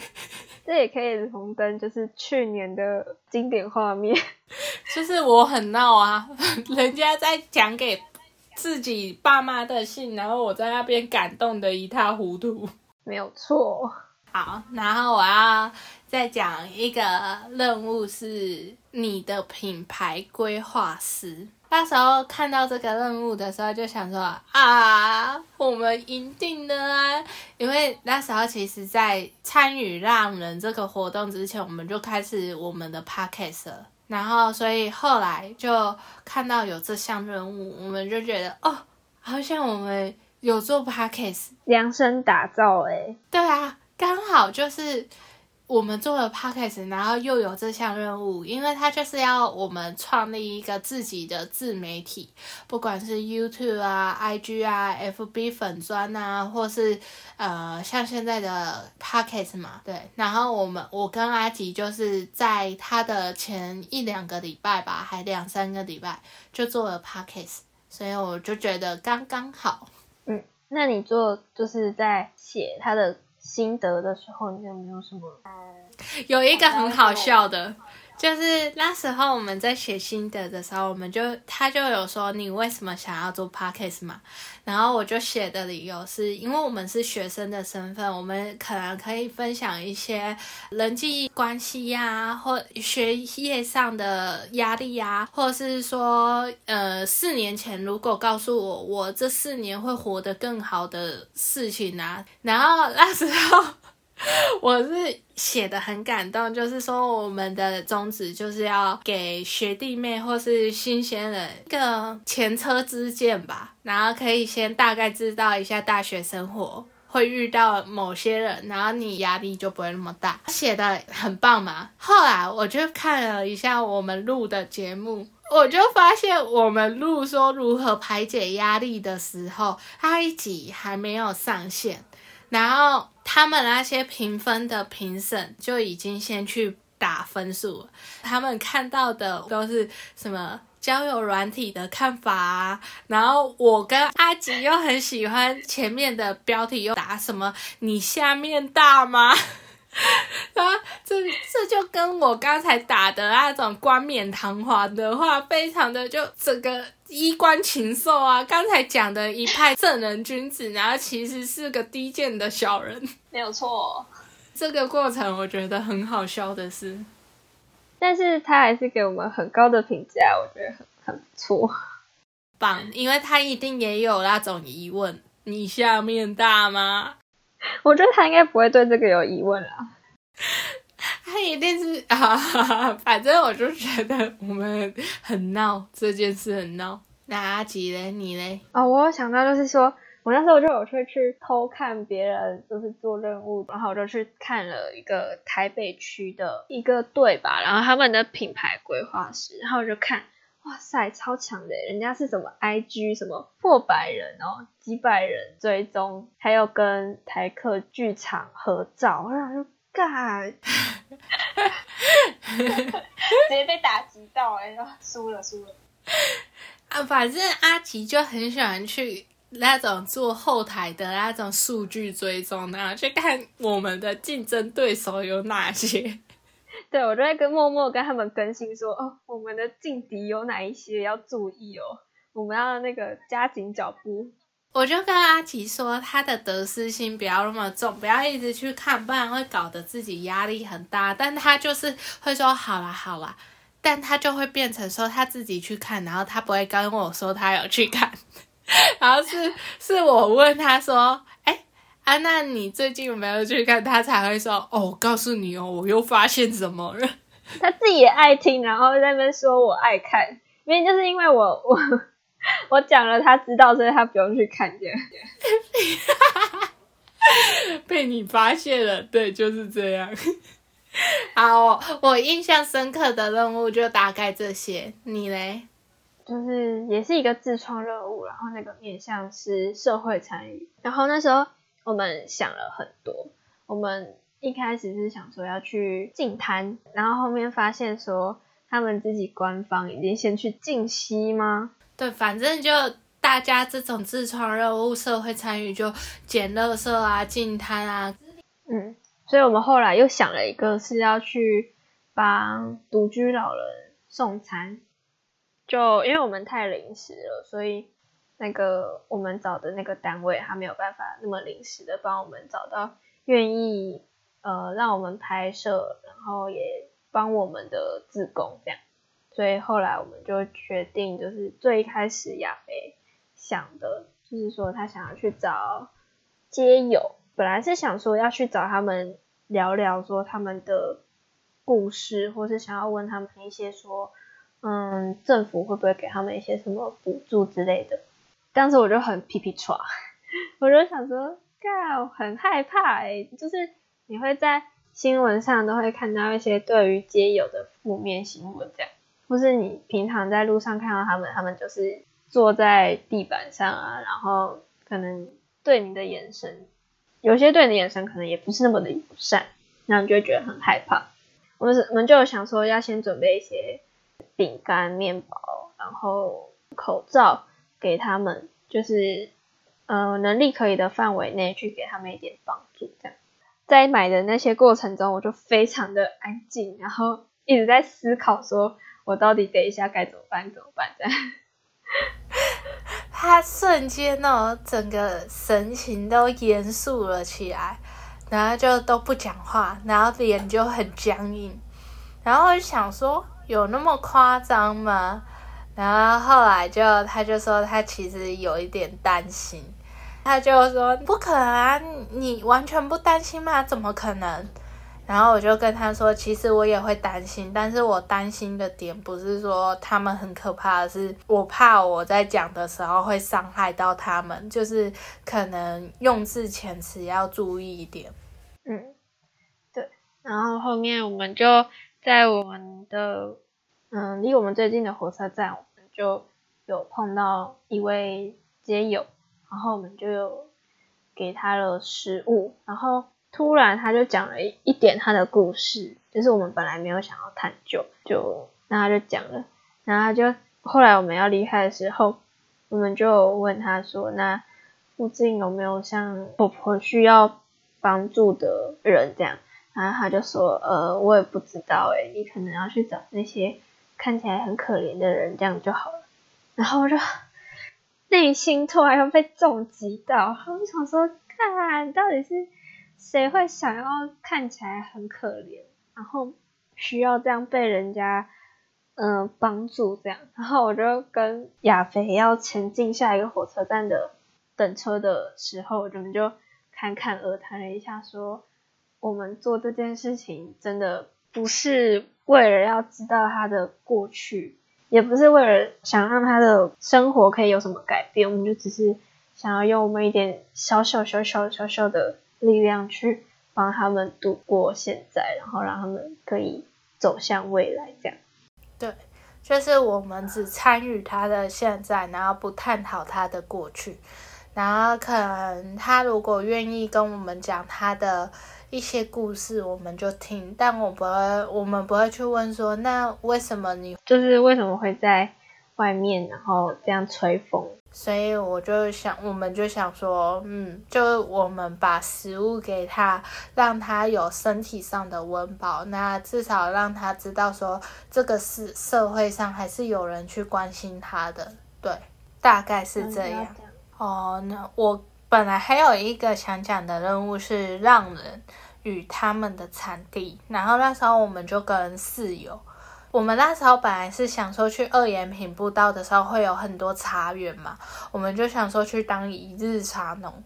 这也可以红灯，就是去年的经典画面。就是我很闹啊，人家在讲给自己爸妈的信，然后我在那边感动的一塌糊涂。没有错。好，然后我要再讲一个任务，是你的品牌规划师。那时候看到这个任务的时候，就想说啊，我们赢定了啊！因为那时候其实，在参与让人这个活动之前，我们就开始我们的 podcast 了。然后，所以后来就看到有这项任务，我们就觉得哦，好像我们有做 podcast，量身打造哎。对啊，刚好就是。我们做了 podcast，然后又有这项任务，因为它就是要我们创立一个自己的自媒体，不管是 YouTube 啊、IG 啊、FB 粉砖啊，或是呃像现在的 podcast 嘛，对。然后我们我跟阿吉就是在他的前一两个礼拜吧，还两三个礼拜就做了 podcast，所以我就觉得刚刚好。嗯，那你做就是在写他的。心得的时候，你有没有什么？有一个很好笑的，就是那时候我们在写心得的时候，我们就他就有说你为什么想要做 podcast 嘛？然后我就写的理由是因为我们是学生的身份，我们可能可以分享一些人际关系呀，或学业上的压力呀，或者是说，呃，四年前如果告诉我我这四年会活得更好的事情啊，然后那时候。我是写的很感动，就是说我们的宗旨就是要给学弟妹或是新鲜人一个前车之鉴吧，然后可以先大概知道一下大学生活会遇到某些人，然后你压力就不会那么大。写的很棒嘛。后来我就看了一下我们录的节目，我就发现我们录说如何排解压力的时候，它一集还没有上线。然后他们那些评分的评审就已经先去打分数，他们看到的都是什么交友软体的看法啊。然后我跟阿吉又很喜欢前面的标题，又打什么“你下面大吗”？啊，这这就跟我刚才打的那种冠冕堂皇的话，非常的就整个衣冠禽兽啊！刚才讲的一派正人君子，然后其实是个低贱的小人，没有错。这个过程我觉得很好笑的是，但是他还是给我们很高的评价，我觉得很很不错，棒！因为他一定也有那种疑问：你下面大吗？我觉得他应该不会对这个有疑问啦。他一定是啊，反正我就觉得我们很闹，这件事很闹。那阿吉嘞，你嘞？哦，我有想到就是说，我那时候就有去去偷看别人就是做任务，然后我就去看了一个台北区的一个队吧，然后他们的品牌规划师，然后我就看。哇塞，超强的！人家是什么 IG 什么破百人哦，几百人追踪，还有跟台客剧场合照，我想说，干，直接被打击到哎，输了输了。啊，反正阿吉就很喜欢去那种做后台的那种数据追踪，然后去看我们的竞争对手有哪些。对我就在跟默默跟他们更新说，哦，我们的劲敌有哪一些要注意哦，我们要那个加紧脚步。我就跟阿奇说，他的得失心不要那么重，不要一直去看，不然会搞得自己压力很大。但他就是会说好啦好啦，但他就会变成说他自己去看，然后他不会跟我说他有去看，然后是是我问他说，啊，那你最近有没有去看？他才会说，哦，我告诉你哦，我又发现什么了。他自己也爱听，然后在那边说我爱看，因为就是因为我我。我讲了，他知道，所以他不用去看见。被你发现了，对，就是这样。好，我印象深刻的任务就大概这些。你嘞？就是也是一个自创任务，然后那个面向是社会参与。然后那时候我们想了很多，我们一开始是想说要去净滩，然后后面发现说他们自己官方已经先去净溪吗？对，反正就大家这种自创任务、社会参与，就捡垃圾啊、进摊啊。嗯，所以我们后来又想了一个，是要去帮独居老人送餐。就因为我们太临时了，所以那个我们找的那个单位，他没有办法那么临时的帮我们找到愿意呃让我们拍摄，然后也帮我们的自工这样。所以后来我们就决定，就是最开始亚飞想的，就是说他想要去找街友，本来是想说要去找他们聊聊，说他们的故事，或是想要问他们一些说，嗯，政府会不会给他们一些什么补助之类的。当时我就很皮皮唰，我就想说，靠，很害怕哎，就是你会在新闻上都会看到一些对于街友的负面新闻这样。或是你平常在路上看到他们，他们就是坐在地板上啊，然后可能对你的眼神，有些对你的眼神可能也不是那么的友善，然后你就会觉得很害怕。我们我们就想说要先准备一些饼干、面包，然后口罩给他们，就是呃能力可以的范围内去给他们一点帮助。这样在买的那些过程中，我就非常的安静，然后一直在思考说。我到底等一下该怎么办？怎么办？这样，他瞬间哦，整个神情都严肃了起来，然后就都不讲话，然后脸就很僵硬，然后就想说，有那么夸张吗？然后后来就他就说，他其实有一点担心，他就说不可能啊，你完全不担心吗？怎么可能？然后我就跟他说，其实我也会担心，但是我担心的点不是说他们很可怕，是我怕我在讲的时候会伤害到他们，就是可能用字遣词要注意一点。嗯，对。然后后面我们就在我们的嗯离我们最近的火车站，就有碰到一位街友，然后我们就有给他了食物，然后。突然，他就讲了一一点他的故事，就是我们本来没有想要探究，就那他就讲了，然后他就后来我们要离开的时候，我们就问他说：“那附近有没有像婆婆需要帮助的人？”这样，然后他就说：“呃，我也不知道，诶，你可能要去找那些看起来很可怜的人，这样就好了。”然后我就内心突然又被重击到，我想说：“看，到底是。”谁会想要看起来很可怜，然后需要这样被人家嗯帮助这样？然后我就跟亚飞要前进下一个火车站的等车的时候，我们就侃侃而谈了一下，说我们做这件事情真的不是为了要知道他的过去，也不是为了想让他的生活可以有什么改变，我们就只是想要用我们一点小小小小小小的。力量去帮他们度过现在，然后让他们可以走向未来，这样。对，就是我们只参与他的现在，然后不探讨他的过去。然后可能他如果愿意跟我们讲他的一些故事，我们就听。但我不会，我们不会去问说，那为什么你就是为什么会在外面，然后这样吹风。所以我就想，我们就想说，嗯，就我们把食物给他，让他有身体上的温饱，那至少让他知道说，这个是社会上还是有人去关心他的，对，大概是这样。哦，那我本来还有一个想讲的任务是让人与他们的产地，然后那时候我们就跟室友。我们那时候本来是想说去二延平步道的时候会有很多茶园嘛，我们就想说去当一日茶农，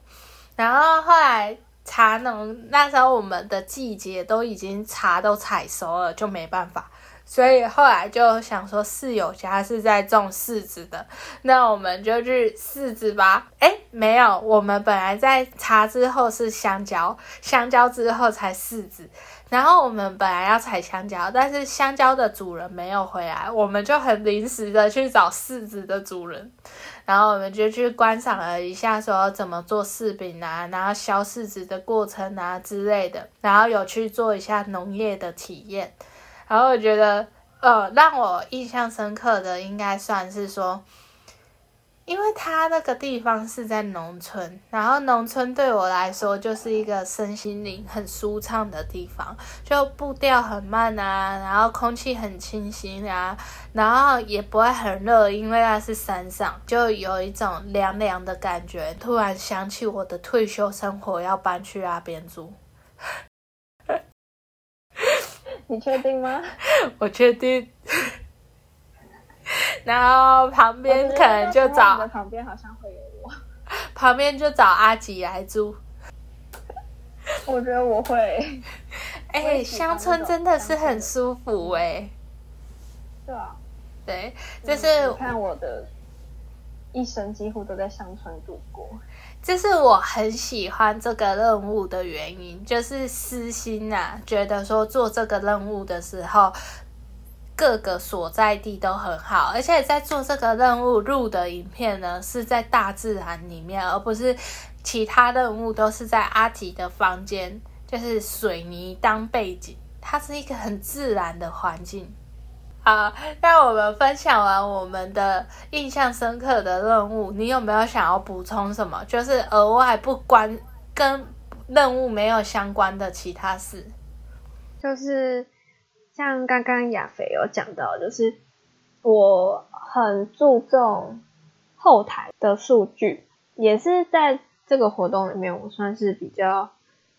然后后来茶农那时候我们的季节都已经茶都采收了，就没办法。所以后来就想说，室友家是在种柿子的，那我们就去柿子吧。哎，没有，我们本来在茶之后是香蕉，香蕉之后才柿子。然后我们本来要采香蕉，但是香蕉的主人没有回来，我们就很临时的去找柿子的主人。然后我们就去观赏了一下，说怎么做柿饼啊，然后削柿子的过程啊之类的，然后有去做一下农业的体验。然后我觉得，呃，让我印象深刻的应该算是说，因为他那个地方是在农村，然后农村对我来说就是一个身心灵很舒畅的地方，就步调很慢啊，然后空气很清新啊，然后也不会很热，因为那是山上，就有一种凉凉的感觉。突然想起我的退休生活，要搬去那边住。你确定吗？我确定。然后旁边可能就找旁边好像会有我，旁边就找阿吉来住。我觉得我会。哎，乡村真的是很舒服哎。对啊。对，就是看我的一生几乎都在乡村度过。这是我很喜欢这个任务的原因，就是私心呐，觉得说做这个任务的时候，各个所在地都很好，而且在做这个任务录的影片呢，是在大自然里面，而不是其他任务都是在阿吉的房间，就是水泥当背景，它是一个很自然的环境。好，那我们分享完我们的印象深刻的任务，你有没有想要补充什么？就是额外不关跟任务没有相关的其他事？就是像刚刚亚肥有讲到，就是我很注重后台的数据，也是在这个活动里面，我算是比较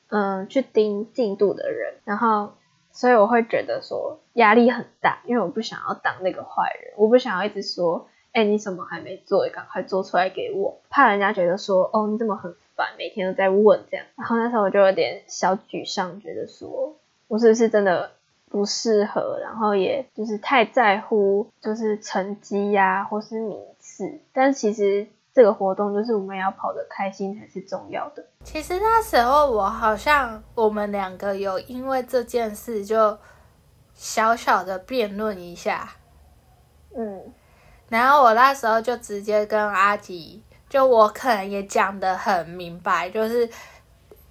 嗯去盯进度的人，然后。所以我会觉得说压力很大，因为我不想要当那个坏人，我不想要一直说，哎，你什么还没做，赶快做出来给我，怕人家觉得说，哦，你怎么很烦，每天都在问这样。然后那时候我就有点小沮丧，觉得说我是不是真的不适合，然后也就是太在乎就是成绩呀，或是名次，但其实。这个活动就是我们要跑得开心才是重要的。其实那时候我好像我们两个有因为这件事就小小的辩论一下，嗯，然后我那时候就直接跟阿吉，就我可能也讲得很明白，就是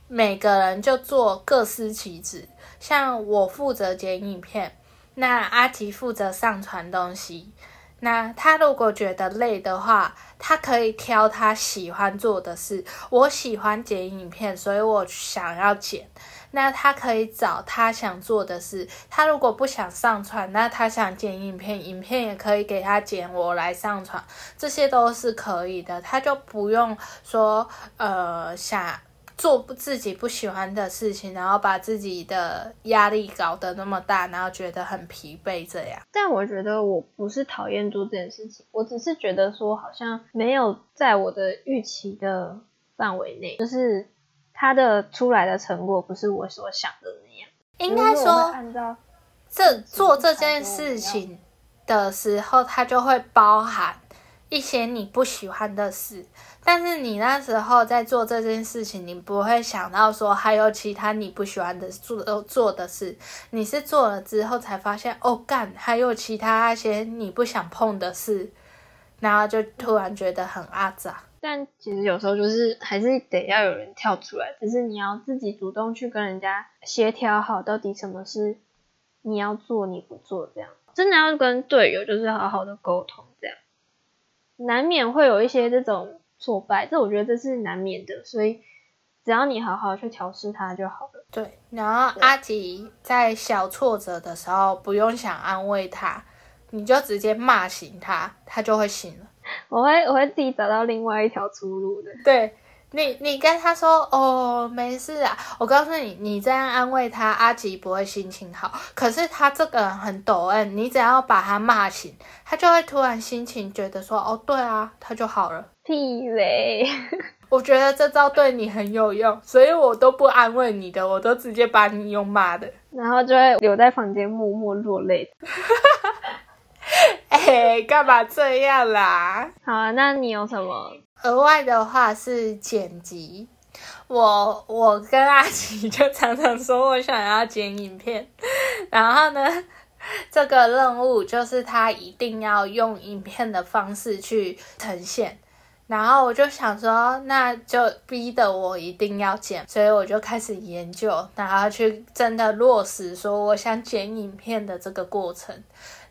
每个人就做各司其职，像我负责剪影片，那阿吉负责上传东西。那他如果觉得累的话，他可以挑他喜欢做的事。我喜欢剪影片，所以我想要剪。那他可以找他想做的事。他如果不想上传，那他想剪影片，影片也可以给他剪，我来上传，这些都是可以的。他就不用说，呃，想。做不自己不喜欢的事情，然后把自己的压力搞得那么大，然后觉得很疲惫，这样。但我觉得我不是讨厌做这件事情，我只是觉得说好像没有在我的预期的范围内，就是它的出来的成果不是我所想的那样。应该说，按照这做这件事情的时候，它就会包含一些你不喜欢的事。但是你那时候在做这件事情，你不会想到说还有其他你不喜欢的做做的事，你是做了之后才发现哦，干还有其他那些你不想碰的事，然后就突然觉得很阿杂。但其实有时候就是还是得要有人跳出来，只是你要自己主动去跟人家协调好，到底什么是你要做你不做这样，真的要跟队友就是好好的沟通这样。难免会有一些这种挫败，这我觉得这是难免的，所以只要你好好去调试它就好了。对，然后阿吉在小挫折的时候，不用想安慰他，你就直接骂醒他，他就会醒了。我会我会自己找到另外一条出路的。对你，你跟他说哦，没事啊。我告诉你，你这样安慰他，阿吉不会心情好。可是他这个人很抖恩你只要把他骂醒，他就会突然心情觉得说，哦，对啊，他就好了。屁嘞！我觉得这招对你很有用，所以我都不安慰你的，我都直接把你用骂的。然后就会留在房间默默落泪。哎，干嘛这样啦？好啊，那你有什么？额外的话是剪辑，我我跟阿奇就常常说我想要剪影片，然后呢，这个任务就是他一定要用影片的方式去呈现，然后我就想说，那就逼得我一定要剪，所以我就开始研究，然后去真的落实说我想剪影片的这个过程。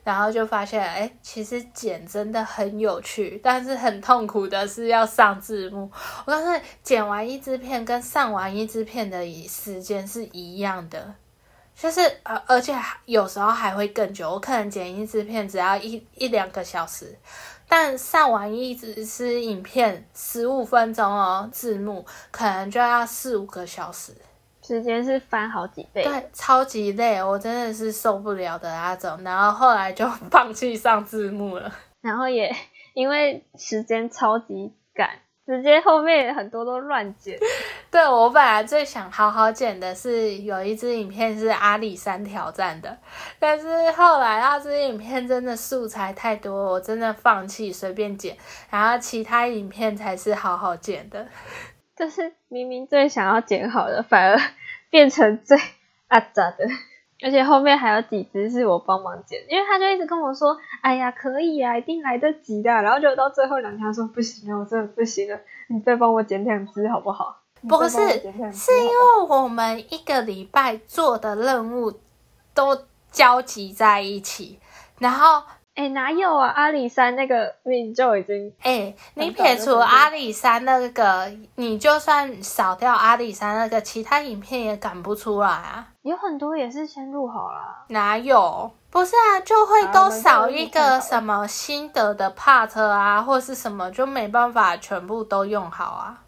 然后就发现，哎，其实剪真的很有趣，但是很痛苦的是要上字幕。我告诉你，剪完一支片跟上完一支片的时间是一样的，就是而而且有时候还会更久。我可能剪一支片只要一一两个小时，但上完一支是影片十五分钟哦，字幕可能就要四五个小时。时间是翻好几倍，对，超级累，我真的是受不了的那种。然后后来就放弃上字幕了。然后也因为时间超级赶，直接后面很多都乱剪。对我本来最想好好剪的是有一支影片是阿里山挑战的，但是后来那支影片真的素材太多，我真的放弃随便剪。然后其他影片才是好好剪的。就是明明最想要剪好的，反而 变成最 阿杂的，而且后面还有几只是我帮忙剪，因为他就一直跟我说：“哎呀，可以啊，一定来得及的。”然后就到最后两天说：“不行了，我真的不行了，你再帮我剪两只好不好？”不是，是因为我们一个礼拜做的任务都交集在一起，然后。哎，哪有啊？阿里山那个命就已经哎，你撇除阿里山那个，你就算少掉阿里山那个，其他影片也赶不出来啊。有很多也是先录好了，哪有？不是啊，就会都少一个什么心得的 part 啊，或是什么，就没办法全部都用好啊。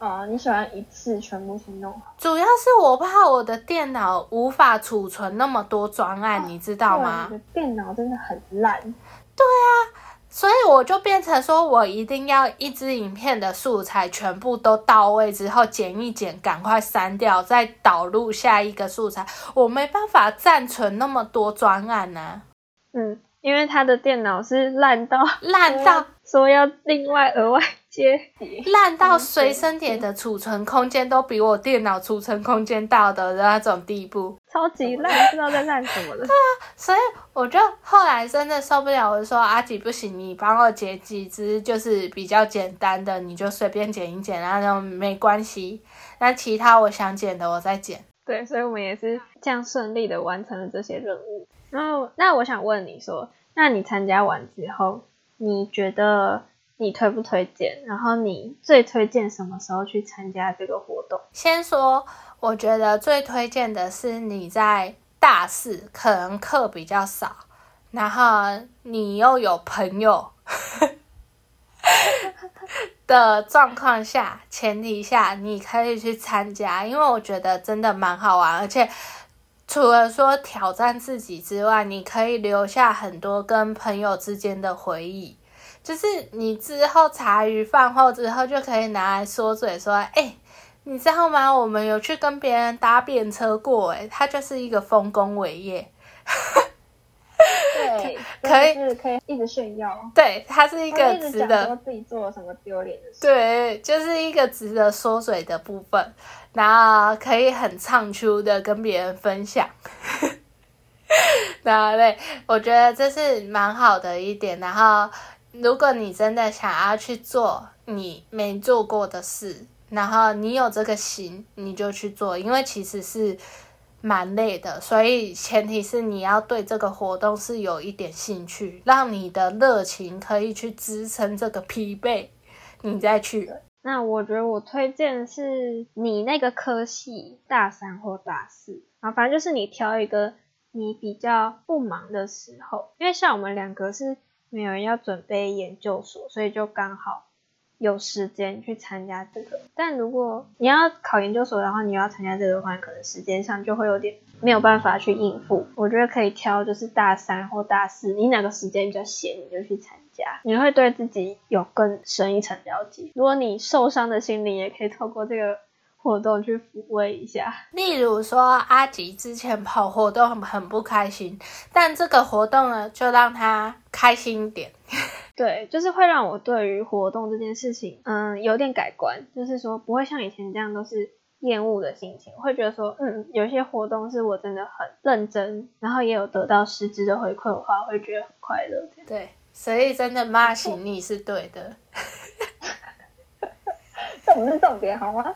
哦，你喜欢一次全部先弄好？主要是我怕我的电脑无法储存那么多专案，你知道吗？电脑真的很烂。对啊，所以我就变成说我一定要一支影片的素材全部都到位之后剪一剪，赶快删掉，再导入下一个素材。我没办法暂存那么多专案呢。嗯，因为他的电脑是烂到烂到说要另外额外。接烂到随身碟的储存空间都比我电脑储存空间大的那种地步，超级烂，不知道在烂什么了。对啊，所以我就后来真的受不了，我就说阿吉不行，你帮我剪几只，就是比较简单的，你就随便剪一剪，然后没关系。那其他我想剪的，我再剪。对，所以我们也是这样顺利的完成了这些任务。然后，那我想问你说，那你参加完之后，你觉得？你推不推荐？然后你最推荐什么时候去参加这个活动？先说，我觉得最推荐的是你在大四，可能课比较少，然后你又有朋友 的状况下，前提下你可以去参加，因为我觉得真的蛮好玩，而且除了说挑战自己之外，你可以留下很多跟朋友之间的回忆。就是你之后茶余饭后之后就可以拿来说嘴说，哎，你知道吗？我们有去跟别人搭便车过，哎，他就是一个丰功伟业。对，可以可以一直炫耀。对，他是一个值得自己做了什么丢脸的事。对，就是一个值得说嘴的部分，然后可以很畅出的跟别人分享。然后对，我觉得这是蛮好的一点，然后。如果你真的想要去做你没做过的事，然后你有这个心，你就去做，因为其实是蛮累的，所以前提是你要对这个活动是有一点兴趣，让你的热情可以去支撑这个疲惫，你再去。那我觉得我推荐是你那个科系大三或大四啊，反正就是你挑一个你比较不忙的时候，因为像我们两个是没有人要准备研究所，所以就刚好有时间去参加这个。但如果你要考研究所，然后你要参加这个的话，可能时间上就会有点没有办法去应付。我觉得可以挑就是大三或大四，你哪个时间比较闲，你就去参加。你会对自己有更深一层了解。如果你受伤的心灵，也可以透过这个活动去抚慰一下。例如说，阿吉之前跑活动很很不开心，但这个活动呢，就让他开心一点。对，就是会让我对于活动这件事情，嗯，有点改观。就是说，不会像以前这样都是厌恶的心情，会觉得说，嗯，有些活动是我真的很认真，然后也有得到实质的回馈的话，会觉得很快乐。对。所以真的骂醒你是对的，这不是重点好吗？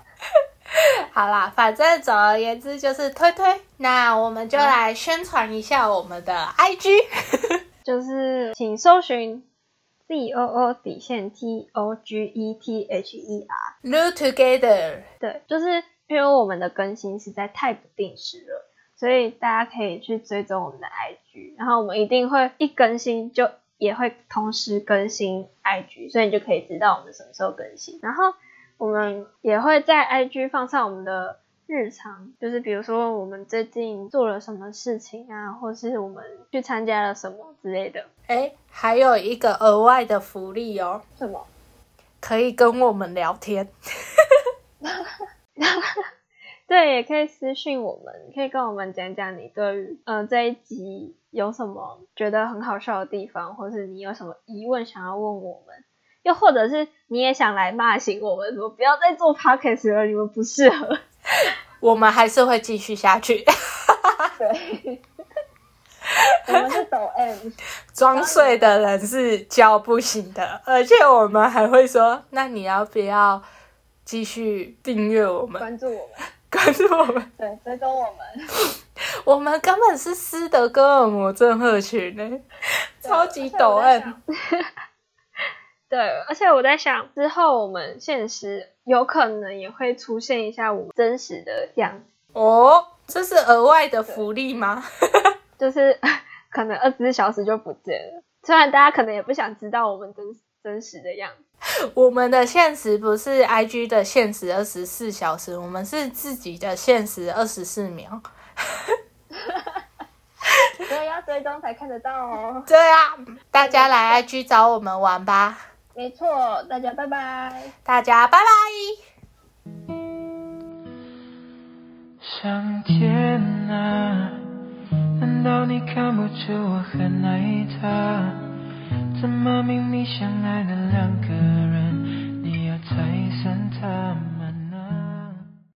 好啦，反正总而言之就是推推。那我们就来宣传一下我们的 IG，就是请搜寻 Z O O 底线 T O G E T H E R New Together。对，就是因为我们的更新实在太不定时了，所以大家可以去追踪我们的 IG，然后我们一定会一更新就。也会同时更新 IG，所以你就可以知道我们什么时候更新。然后我们也会在 IG 放上我们的日常，就是比如说我们最近做了什么事情啊，或是我们去参加了什么之类的。哎，还有一个额外的福利哦，什么？可以跟我们聊天。对，也可以私信我们，可以跟我们讲讲你对于呃这一集有什么觉得很好笑的地方，或是你有什么疑问想要问我们，又或者是你也想来骂醒我们，说不要再做 podcast 了，你们不适合，我们还是会继续下去。对，我们是抖 M，装睡的人是叫不醒的，而且我们还会说，那你要不要继续订阅我们，关注我们？关注我们，对，追踪我们。我们根本是斯德哥尔摩症候群呢，超级抖 M。对，而且我在想，之后我们现实有可能也会出现一下我们真实的样子。哦，这是额外的福利吗？就是 可能二十四小时就不见了，虽然大家可能也不想知道我们真真实的样子。我们的现实不是 I G 的现实二十四小时，我们是自己的现实二十四秒。所以要追踪才看得到哦。对啊，大家来 I G 找我们玩吧。没错，大家拜拜。大家拜拜。上天啊，难道你看不出我很爱他？怎么明明相爱的两个人，你要拆散他们？